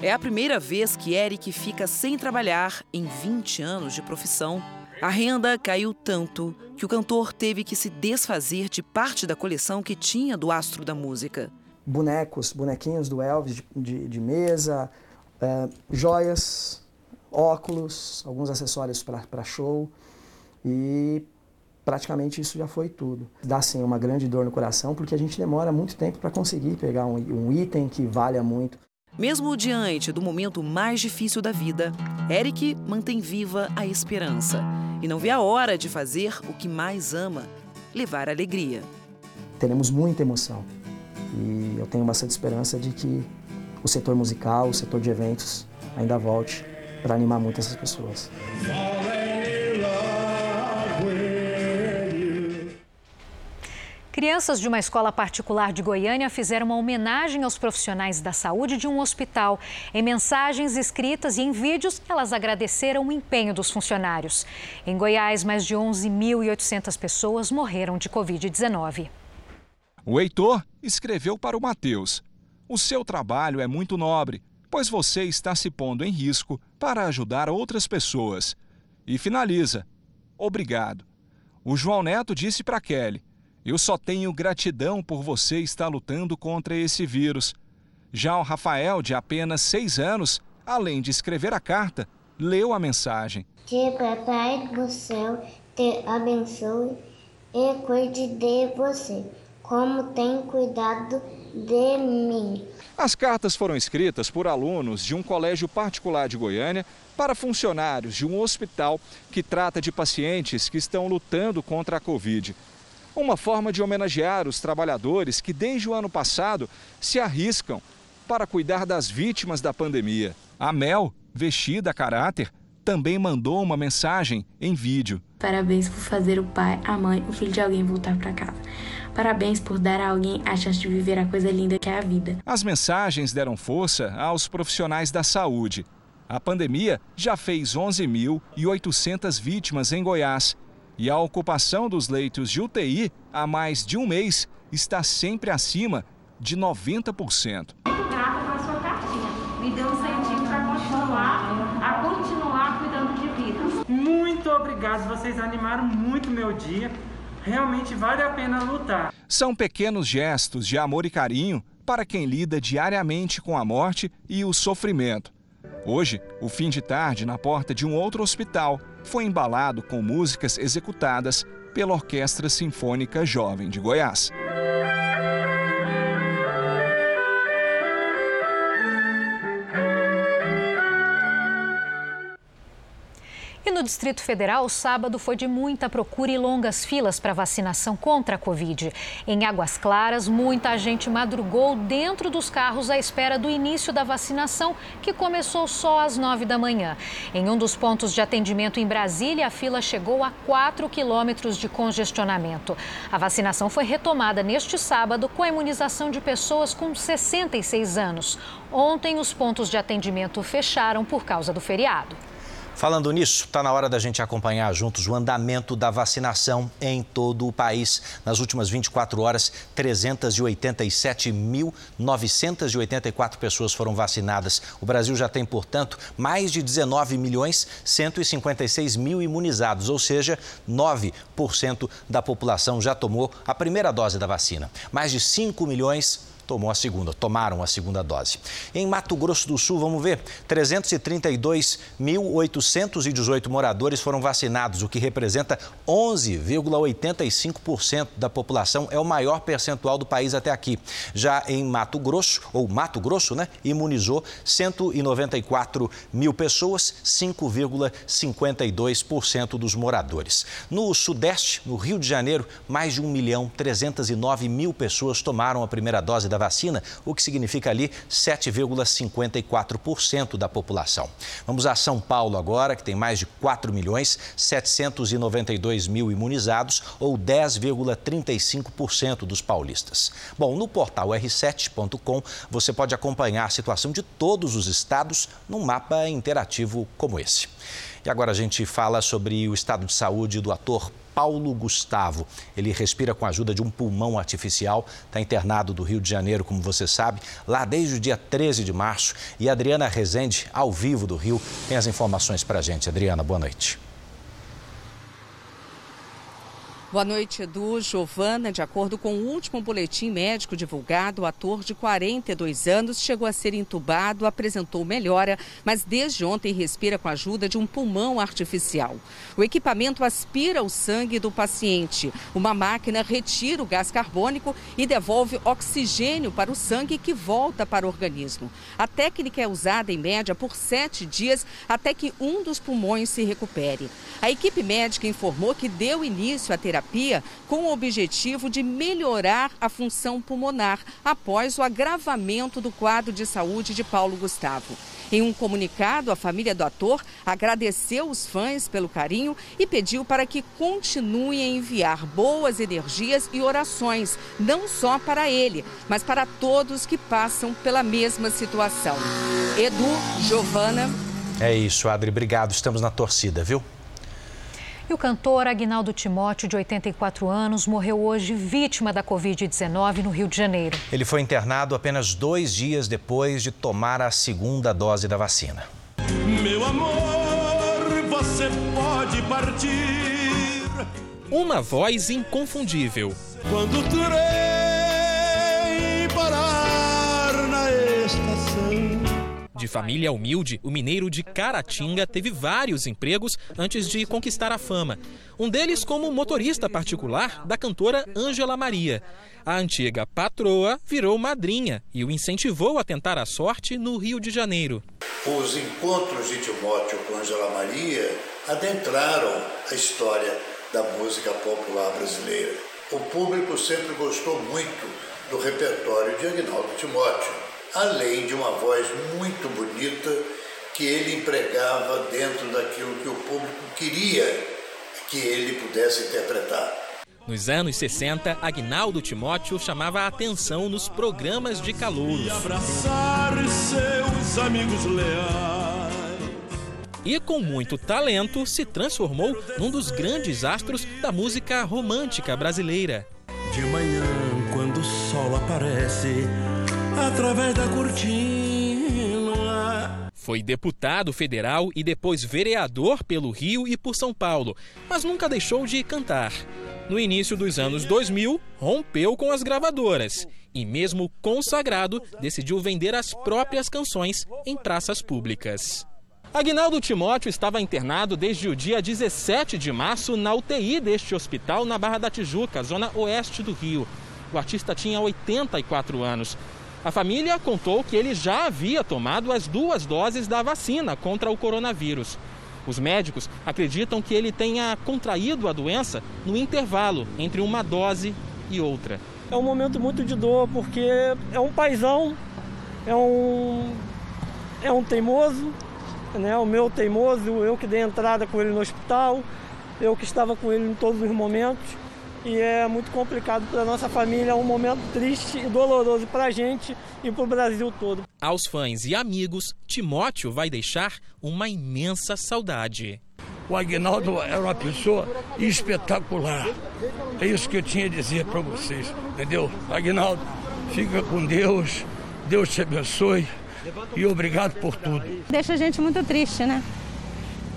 É a primeira vez que Eric fica sem trabalhar em 20 anos de profissão. A renda caiu tanto que o cantor teve que se desfazer de parte da coleção que tinha do astro da música. Bonecos, bonequinhos do Elvis de, de, de mesa, é, joias, óculos, alguns acessórios para show e praticamente isso já foi tudo. Dá sim uma grande dor no coração porque a gente demora muito tempo para conseguir pegar um, um item que valha muito. Mesmo diante do momento mais difícil da vida, Eric mantém viva a esperança e não vê a hora de fazer o que mais ama, levar alegria. Teremos muita emoção e eu tenho bastante esperança de que o setor musical, o setor de eventos ainda volte para animar muito essas pessoas. Crianças de uma escola particular de Goiânia fizeram uma homenagem aos profissionais da saúde de um hospital. Em mensagens escritas e em vídeos, elas agradeceram o empenho dos funcionários. Em Goiás, mais de 11.800 pessoas morreram de Covid-19. O Heitor escreveu para o Matheus: O seu trabalho é muito nobre, pois você está se pondo em risco para ajudar outras pessoas. E finaliza: Obrigado. O João Neto disse para Kelly: Eu só tenho gratidão por você estar lutando contra esse vírus. Já o Rafael, de apenas seis anos, além de escrever a carta, leu a mensagem. Que Papai do céu te abençoe e cuide de você como tem cuidado de mim. As cartas foram escritas por alunos de um colégio particular de Goiânia para funcionários de um hospital que trata de pacientes que estão lutando contra a Covid. Uma forma de homenagear os trabalhadores que, desde o ano passado, se arriscam para cuidar das vítimas da pandemia. A Mel, vestida a caráter, também mandou uma mensagem em vídeo. Parabéns por fazer o pai, a mãe, o filho de alguém voltar para casa. Parabéns por dar a alguém a chance de viver a coisa linda que é a vida. As mensagens deram força aos profissionais da saúde. A pandemia já fez 11.800 vítimas em Goiás e a ocupação dos leitos de UTI há mais de um mês está sempre acima de 90%. Muito grata pela sua cartinha. Me deu um incentivo para continuar, a continuar cuidando de vidas. Muito obrigado, vocês animaram muito meu dia. Realmente vale a pena lutar. São pequenos gestos de amor e carinho para quem lida diariamente com a morte e o sofrimento. Hoje, o fim de tarde na porta de um outro hospital foi embalado com músicas executadas pela Orquestra Sinfônica Jovem de Goiás. E no Distrito Federal, sábado foi de muita procura e longas filas para vacinação contra a Covid. Em Águas Claras, muita gente madrugou dentro dos carros à espera do início da vacinação, que começou só às nove da manhã. Em um dos pontos de atendimento em Brasília, a fila chegou a 4 quilômetros de congestionamento. A vacinação foi retomada neste sábado com a imunização de pessoas com 66 anos. Ontem, os pontos de atendimento fecharam por causa do feriado. Falando nisso, está na hora da gente acompanhar juntos o andamento da vacinação em todo o país. Nas últimas 24 horas, 387.984 pessoas foram vacinadas. O Brasil já tem, portanto, mais de 19 milhões 156 mil imunizados, ou seja, 9% da população já tomou a primeira dose da vacina. Mais de 5 milhões tomou a segunda, tomaram a segunda dose. Em Mato Grosso do Sul, vamos ver, 332.818 moradores foram vacinados, o que representa 11,85% da população, é o maior percentual do país até aqui. Já em Mato Grosso, ou Mato Grosso, né, imunizou 194 mil pessoas, 5,52% dos moradores. No Sudeste, no Rio de Janeiro, mais de 1 milhão 309 mil pessoas tomaram a primeira dose da vacina, o que significa ali 7,54% da população. Vamos a São Paulo agora, que tem mais de 4 milhões 792 mil imunizados, ou 10,35% dos paulistas. Bom, no portal r7.com você pode acompanhar a situação de todos os estados num mapa interativo como esse. E agora a gente fala sobre o estado de saúde do ator Paulo Gustavo. Ele respira com a ajuda de um pulmão artificial, está internado do Rio de Janeiro, como você sabe, lá desde o dia 13 de março. E Adriana Rezende, ao vivo do Rio, tem as informações para a gente. Adriana, boa noite. Boa noite, Edu. Giovana, de acordo com o último boletim médico divulgado, o ator de 42 anos chegou a ser entubado, apresentou melhora, mas desde ontem respira com a ajuda de um pulmão artificial. O equipamento aspira o sangue do paciente. Uma máquina retira o gás carbônico e devolve oxigênio para o sangue que volta para o organismo. A técnica é usada em média por sete dias até que um dos pulmões se recupere. A equipe médica informou que deu início à terapia terapia com o objetivo de melhorar a função pulmonar após o agravamento do quadro de saúde de Paulo Gustavo. Em um comunicado, a família do ator agradeceu os fãs pelo carinho e pediu para que continuem a enviar boas energias e orações, não só para ele, mas para todos que passam pela mesma situação. Edu, Giovana. É isso, Adri. Obrigado. Estamos na torcida, viu? E o cantor Agnaldo Timóteo, de 84 anos, morreu hoje vítima da Covid-19 no Rio de Janeiro. Ele foi internado apenas dois dias depois de tomar a segunda dose da vacina. Meu amor, você pode partir. Uma voz inconfundível. Quando trem parar na estação. De família humilde, o mineiro de Caratinga teve vários empregos antes de conquistar a fama. Um deles como motorista particular da cantora Ângela Maria. A antiga patroa virou madrinha e o incentivou a tentar a sorte no Rio de Janeiro. Os encontros de Timóteo com Ângela Maria adentraram a história da música popular brasileira. O público sempre gostou muito do repertório de Agnaldo Timóteo além de uma voz muito bonita que ele empregava dentro daquilo que o público queria que ele pudesse interpretar. Nos anos 60, Agnaldo Timóteo chamava a atenção nos programas de calouros. E abraçar seus amigos leais. E com muito talento se transformou num dos grandes astros da música romântica brasileira. De manhã, quando o sol aparece, através da cortina. Foi deputado federal e depois vereador pelo Rio e por São Paulo, mas nunca deixou de cantar. No início dos anos 2000, rompeu com as gravadoras e, mesmo consagrado, decidiu vender as próprias canções em praças públicas. Agnaldo Timóteo estava internado desde o dia 17 de março na UTI deste hospital na Barra da Tijuca, zona oeste do Rio. O artista tinha 84 anos. A família contou que ele já havia tomado as duas doses da vacina contra o coronavírus. Os médicos acreditam que ele tenha contraído a doença no intervalo entre uma dose e outra. É um momento muito de dor porque é um paizão, é um é um teimoso, né? O meu teimoso, eu que dei entrada com ele no hospital, eu que estava com ele em todos os momentos e é muito complicado para nossa família, é um momento triste e doloroso para a gente e para o Brasil todo. Aos fãs e amigos, Timóteo vai deixar uma imensa saudade. O Agnaldo era uma pessoa espetacular. É isso que eu tinha a dizer para vocês, entendeu? Agnaldo, fica com Deus, Deus te abençoe e obrigado por tudo. Deixa a gente muito triste, né?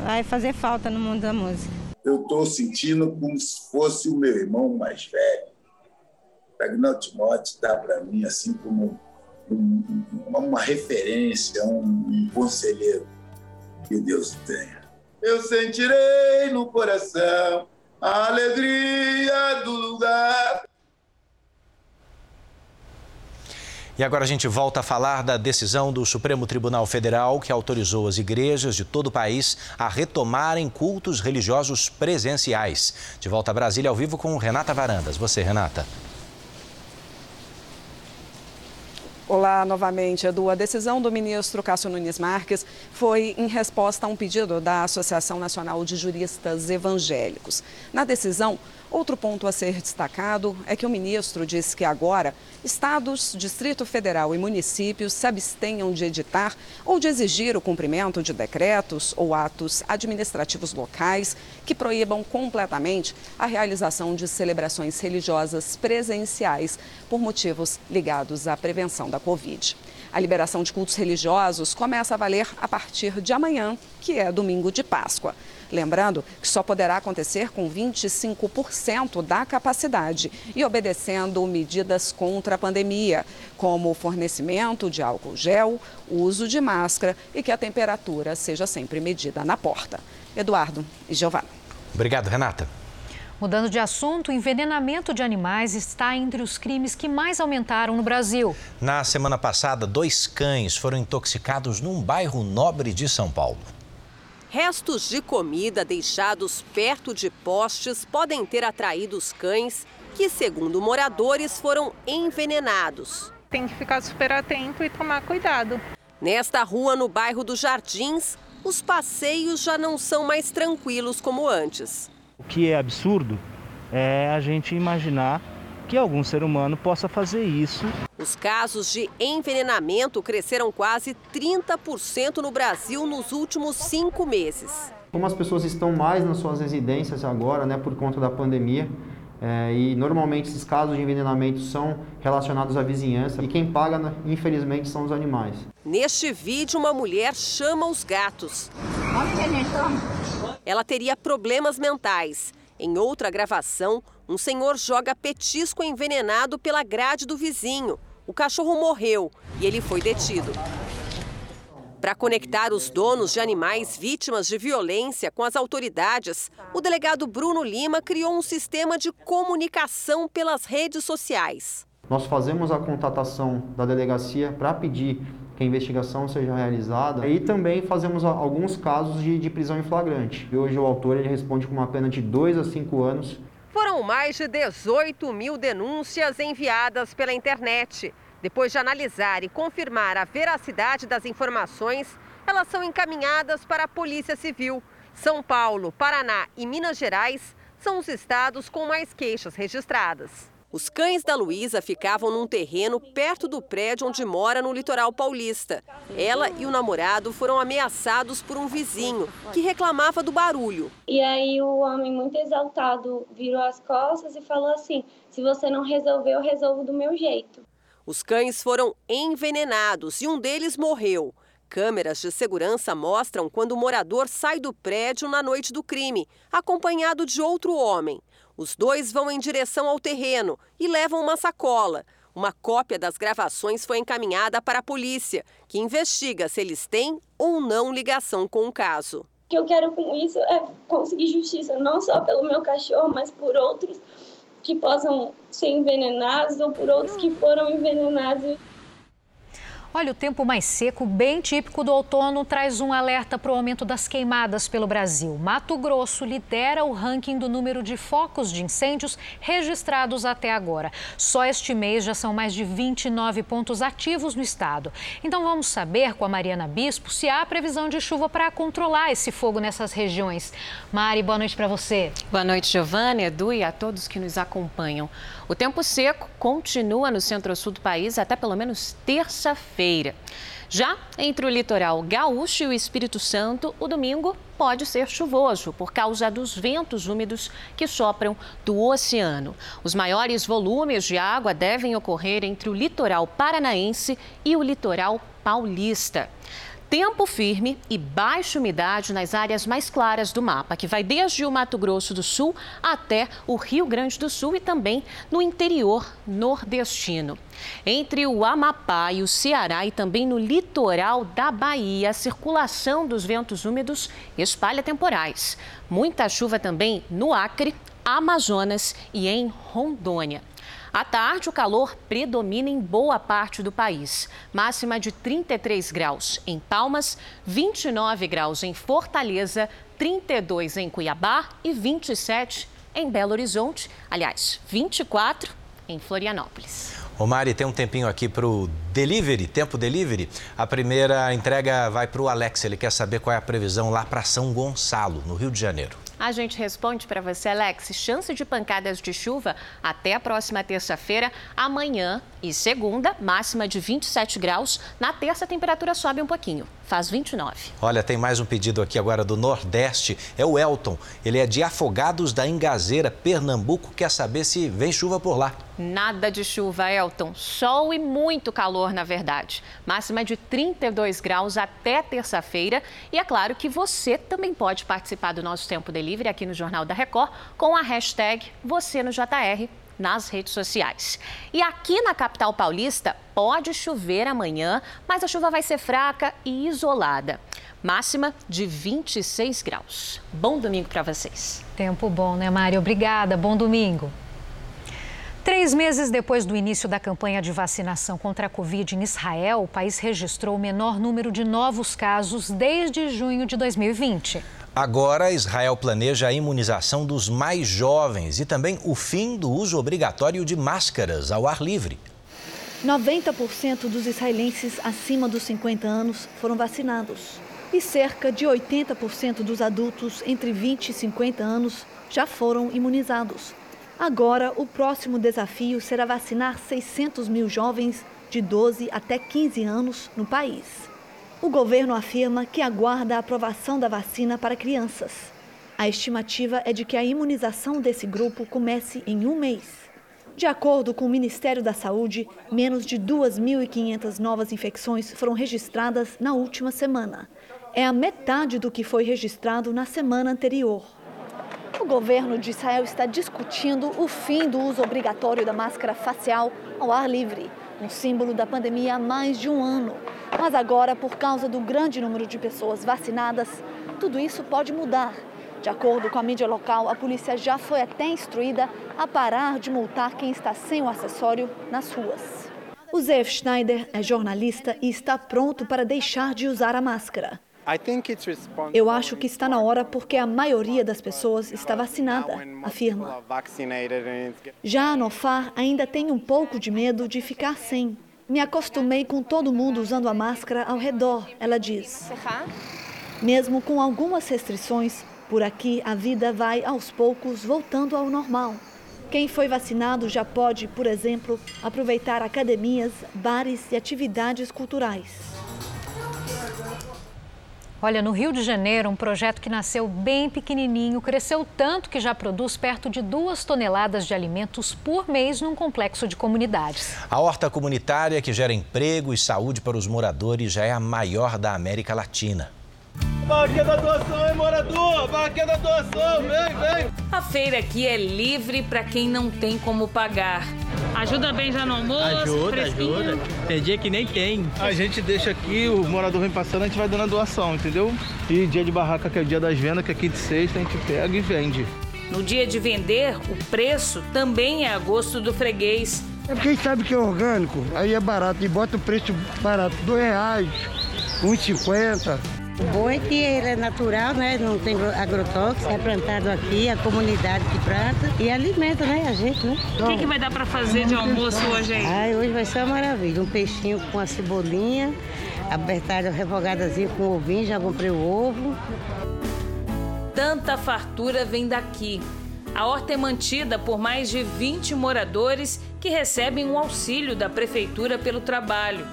Vai fazer falta no mundo da música eu estou sentindo como se fosse o meu irmão mais velho. Agnaldo Timóteo está para mim assim como um, uma referência, um, um conselheiro que Deus tenha. Eu sentirei no coração a alegria do lugar E agora a gente volta a falar da decisão do Supremo Tribunal Federal que autorizou as igrejas de todo o país a retomarem cultos religiosos presenciais. De volta a Brasília ao vivo com Renata Varandas. Você, Renata. Olá, novamente, Edu. A decisão do ministro Cássio Nunes Marques foi em resposta a um pedido da Associação Nacional de Juristas Evangélicos. Na decisão, Outro ponto a ser destacado é que o ministro disse que agora estados, Distrito Federal e municípios se abstenham de editar ou de exigir o cumprimento de decretos ou atos administrativos locais que proíbam completamente a realização de celebrações religiosas presenciais por motivos ligados à prevenção da Covid. A liberação de cultos religiosos começa a valer a partir de amanhã, que é domingo de Páscoa. Lembrando que só poderá acontecer com 25% da capacidade e obedecendo medidas contra a pandemia, como o fornecimento de álcool gel, uso de máscara e que a temperatura seja sempre medida na porta. Eduardo e Giovana. Obrigado, Renata. Mudando de assunto, o envenenamento de animais está entre os crimes que mais aumentaram no Brasil. Na semana passada, dois cães foram intoxicados num bairro nobre de São Paulo. Restos de comida deixados perto de postes podem ter atraído os cães, que, segundo moradores, foram envenenados. Tem que ficar super atento e tomar cuidado. Nesta rua, no bairro dos Jardins, os passeios já não são mais tranquilos como antes. O que é absurdo é a gente imaginar que algum ser humano possa fazer isso. Os casos de envenenamento cresceram quase 30% no Brasil nos últimos cinco meses. Como as pessoas estão mais nas suas residências agora, né, por conta da pandemia, é, e normalmente esses casos de envenenamento são relacionados à vizinhança e quem paga, né, infelizmente, são os animais. Neste vídeo, uma mulher chama os gatos. Ela teria problemas mentais. Em outra gravação, um senhor joga petisco envenenado pela grade do vizinho. O cachorro morreu e ele foi detido. Para conectar os donos de animais vítimas de violência com as autoridades, o delegado Bruno Lima criou um sistema de comunicação pelas redes sociais. Nós fazemos a contatação da delegacia para pedir que a investigação seja realizada e também fazemos alguns casos de, de prisão em flagrante. E hoje o autor ele responde com uma pena de 2 a 5 anos foram mais de 18 mil denúncias enviadas pela internet. Depois de analisar e confirmar a veracidade das informações, elas são encaminhadas para a Polícia Civil. São Paulo, Paraná e Minas Gerais são os estados com mais queixas registradas. Os cães da Luísa ficavam num terreno perto do prédio onde mora no litoral paulista. Ela e o namorado foram ameaçados por um vizinho que reclamava do barulho. E aí o homem, muito exaltado, virou as costas e falou assim: se você não resolver, eu resolvo do meu jeito. Os cães foram envenenados e um deles morreu. Câmeras de segurança mostram quando o morador sai do prédio na noite do crime, acompanhado de outro homem. Os dois vão em direção ao terreno e levam uma sacola. Uma cópia das gravações foi encaminhada para a polícia, que investiga se eles têm ou não ligação com o caso. O que eu quero com isso é conseguir justiça, não só pelo meu cachorro, mas por outros que possam ser envenenados ou por outros que foram envenenados. Olha, o tempo mais seco, bem típico do outono, traz um alerta para o aumento das queimadas pelo Brasil. Mato Grosso lidera o ranking do número de focos de incêndios registrados até agora. Só este mês já são mais de 29 pontos ativos no estado. Então vamos saber com a Mariana Bispo se há previsão de chuva para controlar esse fogo nessas regiões. Mari, boa noite para você. Boa noite, Giovana, Edu e a todos que nos acompanham. O tempo seco continua no centro-sul do país até pelo menos terça-feira. Já entre o litoral gaúcho e o Espírito Santo, o domingo pode ser chuvoso por causa dos ventos úmidos que sopram do oceano. Os maiores volumes de água devem ocorrer entre o litoral paranaense e o litoral paulista tempo firme e baixa umidade nas áreas mais claras do mapa, que vai desde o Mato Grosso do Sul até o Rio Grande do Sul e também no interior nordestino. Entre o Amapá e o Ceará e também no litoral da Bahia, a circulação dos ventos úmidos espalha temporais. Muita chuva também no Acre, Amazonas e em Rondônia. À tarde, o calor predomina em boa parte do país. Máxima de 33 graus em Palmas, 29 graus em Fortaleza, 32 em Cuiabá e 27 em Belo Horizonte. Aliás, 24 em Florianópolis. Ô Mari, tem um tempinho aqui para o delivery, tempo delivery. A primeira entrega vai para o Alex, ele quer saber qual é a previsão lá para São Gonçalo, no Rio de Janeiro. A gente responde para você, Alex. Chance de pancadas de chuva até a próxima terça-feira, amanhã e segunda, máxima de 27 graus. Na terça, a temperatura sobe um pouquinho, faz 29. Olha, tem mais um pedido aqui agora do Nordeste. É o Elton. Ele é de Afogados da Engazeira, Pernambuco. Quer saber se vem chuva por lá. Nada de chuva, Elton. Sol e muito calor, na verdade. Máxima de 32 graus até terça-feira. E é claro que você também pode participar do nosso Tempo Delivery aqui no Jornal da Record com a hashtag você no JR nas redes sociais. E aqui na capital paulista pode chover amanhã, mas a chuva vai ser fraca e isolada. Máxima de 26 graus. Bom domingo para vocês. Tempo bom, né, Mari? Obrigada. Bom domingo. Três meses depois do início da campanha de vacinação contra a Covid em Israel, o país registrou o menor número de novos casos desde junho de 2020. Agora, Israel planeja a imunização dos mais jovens e também o fim do uso obrigatório de máscaras ao ar livre. 90% dos israelenses acima dos 50 anos foram vacinados e cerca de 80% dos adultos entre 20 e 50 anos já foram imunizados. Agora, o próximo desafio será vacinar 600 mil jovens de 12 até 15 anos no país. O governo afirma que aguarda a aprovação da vacina para crianças. A estimativa é de que a imunização desse grupo comece em um mês. De acordo com o Ministério da Saúde, menos de 2.500 novas infecções foram registradas na última semana. É a metade do que foi registrado na semana anterior. O governo de Israel está discutindo o fim do uso obrigatório da máscara facial ao ar livre, um símbolo da pandemia há mais de um ano. Mas agora, por causa do grande número de pessoas vacinadas, tudo isso pode mudar. De acordo com a mídia local, a polícia já foi até instruída a parar de multar quem está sem o acessório nas ruas. O Zef Schneider é jornalista e está pronto para deixar de usar a máscara. Eu acho que está na hora porque a maioria das pessoas está vacinada, afirma. Já a Nofar ainda tem um pouco de medo de ficar sem. Me acostumei com todo mundo usando a máscara ao redor, ela diz. Mesmo com algumas restrições, por aqui a vida vai aos poucos voltando ao normal. Quem foi vacinado já pode, por exemplo, aproveitar academias, bares e atividades culturais. Olha, no Rio de Janeiro, um projeto que nasceu bem pequenininho, cresceu tanto que já produz perto de duas toneladas de alimentos por mês num complexo de comunidades. A horta comunitária, que gera emprego e saúde para os moradores, já é a maior da América Latina. Barraquinha da doação, hein, morador? Barraquinha da doação, vem, vem. A feira aqui é livre para quem não tem como pagar. Ajuda bem já no almoço? Ajuda, fresquinho. ajuda. Tem dia que nem tem. A gente deixa aqui, o morador vem passando, a gente vai dando a doação, entendeu? E dia de barraca, que é o dia das vendas, que é aqui de sexta, a gente pega e vende. No dia de vender, o preço também é a gosto do freguês. É porque a gente sabe que é orgânico, aí é barato, e bota o preço barato, dois reais, uns cinquenta. O bom é que ele é natural, né? Não tem agrotóxico, é plantado aqui, a comunidade que planta e alimenta, né? A gente, né? O que, que vai dar para fazer de almoço hoje aí? Ai, hoje vai ser uma maravilha. Um peixinho com a cebolinha, abertada refogadazinha com ovinho, já comprei o ovo. Tanta fartura vem daqui. A horta é mantida por mais de 20 moradores que recebem um auxílio da prefeitura pelo trabalho.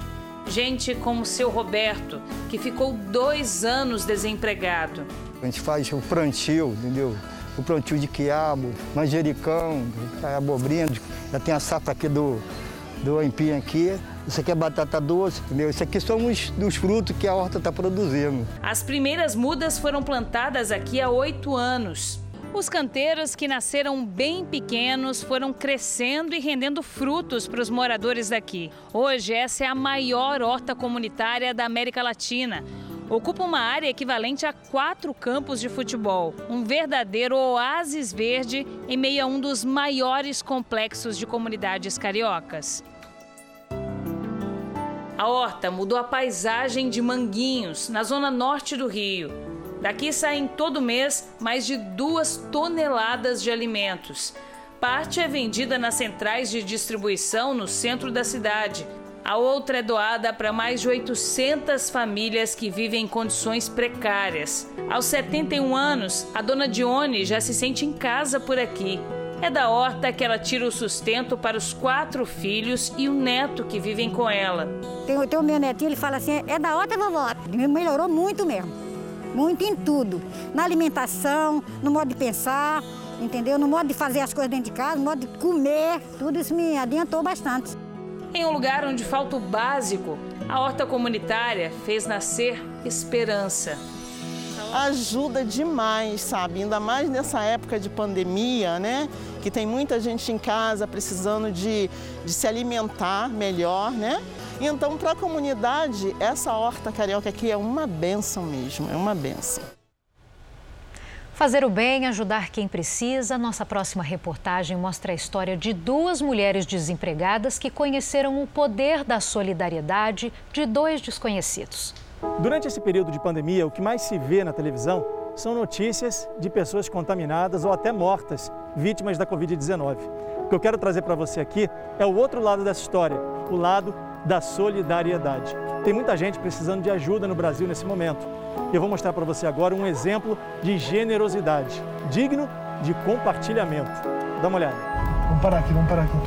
Gente como o seu Roberto, que ficou dois anos desempregado. A gente faz o plantio, entendeu? O plantio de quiabo, manjericão, abobrinha, já tem a safra aqui do, do aipim aqui. Isso aqui é batata doce, entendeu? Isso aqui são os dos frutos que a horta está produzindo. As primeiras mudas foram plantadas aqui há oito anos. Os canteiros que nasceram bem pequenos foram crescendo e rendendo frutos para os moradores daqui. Hoje, essa é a maior horta comunitária da América Latina. Ocupa uma área equivalente a quatro campos de futebol, um verdadeiro oásis verde em meio a um dos maiores complexos de comunidades cariocas. A horta mudou a paisagem de Manguinhos, na zona norte do Rio. Daqui saem todo mês mais de duas toneladas de alimentos. parte é vendida nas centrais de distribuição no centro da cidade. A outra é doada para mais de 800 famílias que vivem em condições precárias. Aos 71 anos, a dona Dione já se sente em casa por aqui. É da horta que ela tira o sustento para os quatro filhos e o neto que vivem com ela. Tem, o meu netinho, ele fala assim, é da horta, vovó. Melhorou muito mesmo. Muito em tudo. Na alimentação, no modo de pensar, entendeu? No modo de fazer as coisas dentro de casa, no modo de comer. Tudo isso me adiantou bastante. Em um lugar onde falta o básico, a horta comunitária fez nascer esperança. Ajuda demais, sabe? Ainda mais nessa época de pandemia, né? Que tem muita gente em casa precisando de, de se alimentar melhor, né? Então, para a comunidade, essa horta carioca aqui é uma benção mesmo, é uma benção. Fazer o bem, ajudar quem precisa. Nossa próxima reportagem mostra a história de duas mulheres desempregadas que conheceram o poder da solidariedade de dois desconhecidos. Durante esse período de pandemia, o que mais se vê na televisão são notícias de pessoas contaminadas ou até mortas, vítimas da Covid-19. O que eu quero trazer para você aqui é o outro lado dessa história, o lado da solidariedade. Tem muita gente precisando de ajuda no Brasil nesse momento. Eu vou mostrar para você agora um exemplo de generosidade, digno de compartilhamento. Dá uma olhada. Vamos parar aqui, vamos parar aqui.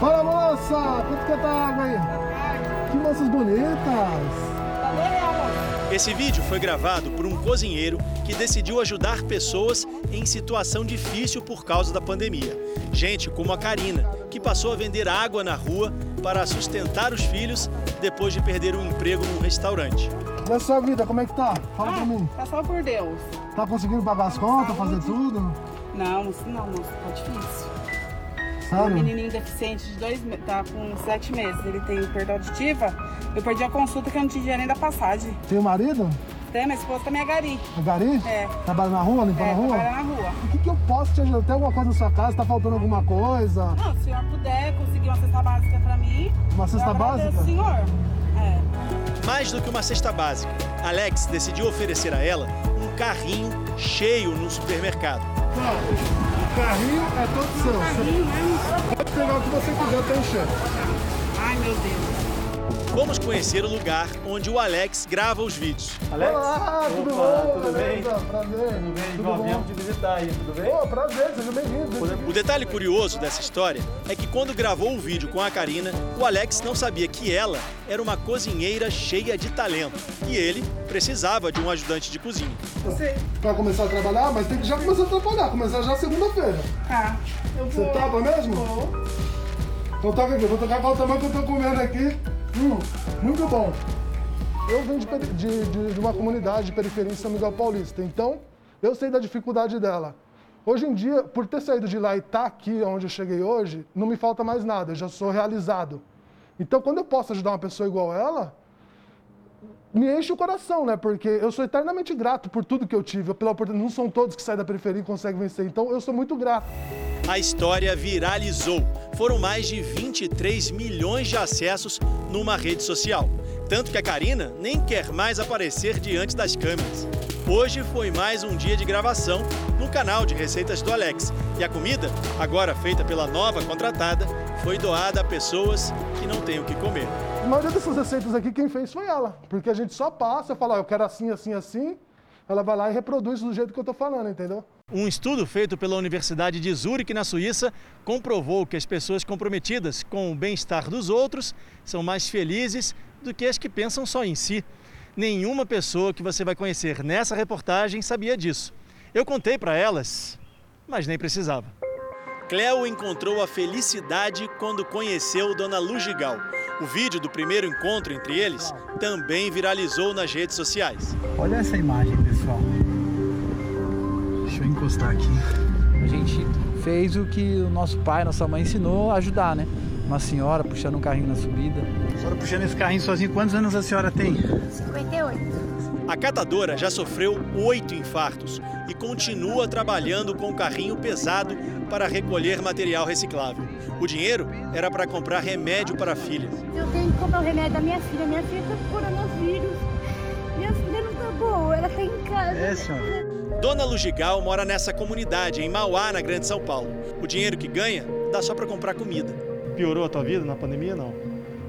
Fala moça, quanto que é água aí? Que moças bonitas. Esse vídeo foi gravado por um cozinheiro que decidiu ajudar pessoas em situação difícil por causa da pandemia. Gente como a Karina, que passou a vender água na rua para sustentar os filhos depois de perder o um emprego num restaurante. E a sua vida, como é que tá? Fala ah, pra mim. Tá só por Deus. Tá conseguindo pagar as contas, fazer tudo? Não, não, moço, tá difícil. Sério? Um menininho deficiente de dois tá com sete meses, ele tem perda auditiva. Eu perdi a consulta que eu não tinha dinheiro nem da passagem. Tem o marido? Tem, minha esposa também é gari. É gari? É. Trabalha na rua, limpando é, a rua? trabalha na rua. O que, que eu posso te ajudar? Tem alguma coisa na sua casa? Tá faltando alguma coisa? Não, se o senhor puder conseguir uma cesta básica pra mim. Uma cesta básica? senhor. É. Mais do que uma cesta básica, Alex decidiu oferecer a ela um carrinho cheio no supermercado. Não. O carrinho é todo seu. Carrinho, você pode pegar o que você quiser até encher. Ai, meu Deus. Vamos conhecer o lugar onde o Alex grava os vídeos. Alex? Olá, tudo Opa, bom? Tudo bem? Prazer. Tudo bem, tudo bom? te visitar aí, tudo bem? Pô, prazer, seja bem-vindo. O detalhe curioso dessa história é que quando gravou o vídeo com a Karina, o Alex não sabia que ela era uma cozinheira cheia de talento e ele precisava de um ajudante de cozinha. Você vai começar a trabalhar, mas tem que já começar a trabalhar, começar já segunda-feira. Tá, eu Você vou. topa mesmo? Vou. Então toca aqui, vou tocar qual tamanho que eu tô comendo aqui. Hum, muito bom. Eu venho de, de- de- uma comunidade de periferia em São Miguel Paulista, então eu sei da dificuldade dela. Hoje em dia, por ter saído de lá e estar aqui onde eu cheguei hoje, não me falta mais nada, eu já sou realizado. Então, quando eu posso ajudar uma pessoa igual ela, me enche o coração, né? Porque eu sou eternamente grato por tudo que eu tive, pela oportunidade. Não são todos que saem da periferia e conseguem vencer, então eu sou muito grato. A história viralizou. Foram mais de 23 milhões de acessos numa rede social. Tanto que a Karina nem quer mais aparecer diante das câmeras. Hoje foi mais um dia de gravação no canal de receitas do Alex. E a comida, agora feita pela nova contratada, foi doada a pessoas que não têm o que comer. A maioria dessas receitas aqui, quem fez foi ela. Porque a gente só passa, fala, "Ó, eu quero assim, assim, assim. Ela vai lá e reproduz do jeito que eu tô falando, entendeu? Um estudo feito pela Universidade de Zurique, na Suíça, comprovou que as pessoas comprometidas com o bem-estar dos outros são mais felizes do que as que pensam só em si. Nenhuma pessoa que você vai conhecer nessa reportagem sabia disso. Eu contei para elas, mas nem precisava. Cleo encontrou a felicidade quando conheceu Dona Lugigal. O vídeo do primeiro encontro entre eles também viralizou nas redes sociais. Olha essa imagem, pessoal. Deixa eu encostar aqui. A gente fez o que o nosso pai, nossa mãe ensinou a ajudar, né? Uma senhora puxando um carrinho na subida. A senhora puxando esse carrinho sozinho, quantos anos a senhora tem? 58. A catadora já sofreu oito infartos e continua trabalhando com o carrinho pesado para recolher material reciclável. O dinheiro era para comprar remédio para a filha. Eu tenho que comprar o remédio da minha filha. Minha filha tá com coronavírus. Minha filha não tá boa, ela tá em casa. É, senhora. Dona Lugigal mora nessa comunidade, em Mauá, na Grande São Paulo. O dinheiro que ganha dá só para comprar comida. Piorou a tua vida na pandemia, não?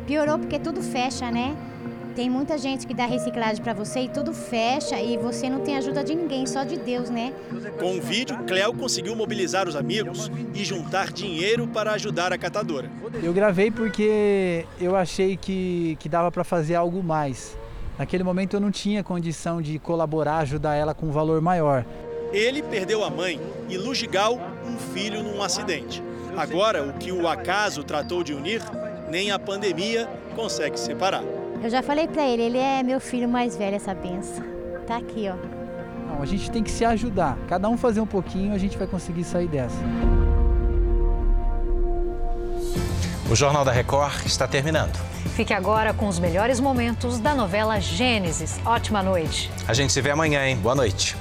Piorou porque tudo fecha, né? Tem muita gente que dá reciclagem para você e tudo fecha e você não tem ajuda de ninguém, só de Deus, né? Com o vídeo, Cléo conseguiu mobilizar os amigos e juntar dinheiro para ajudar a catadora. Eu gravei porque eu achei que, que dava para fazer algo mais. Naquele momento eu não tinha condição de colaborar, ajudar ela com um valor maior. Ele perdeu a mãe e Lugigal um filho num acidente. Agora, o que o acaso tratou de unir, nem a pandemia consegue separar. Eu já falei para ele, ele é meu filho mais velho, essa benção. Tá aqui, ó. Não, a gente tem que se ajudar. Cada um fazer um pouquinho, a gente vai conseguir sair dessa. O Jornal da Record está terminando. Fique agora com os melhores momentos da novela Gênesis. Ótima noite. A gente se vê amanhã, hein? Boa noite.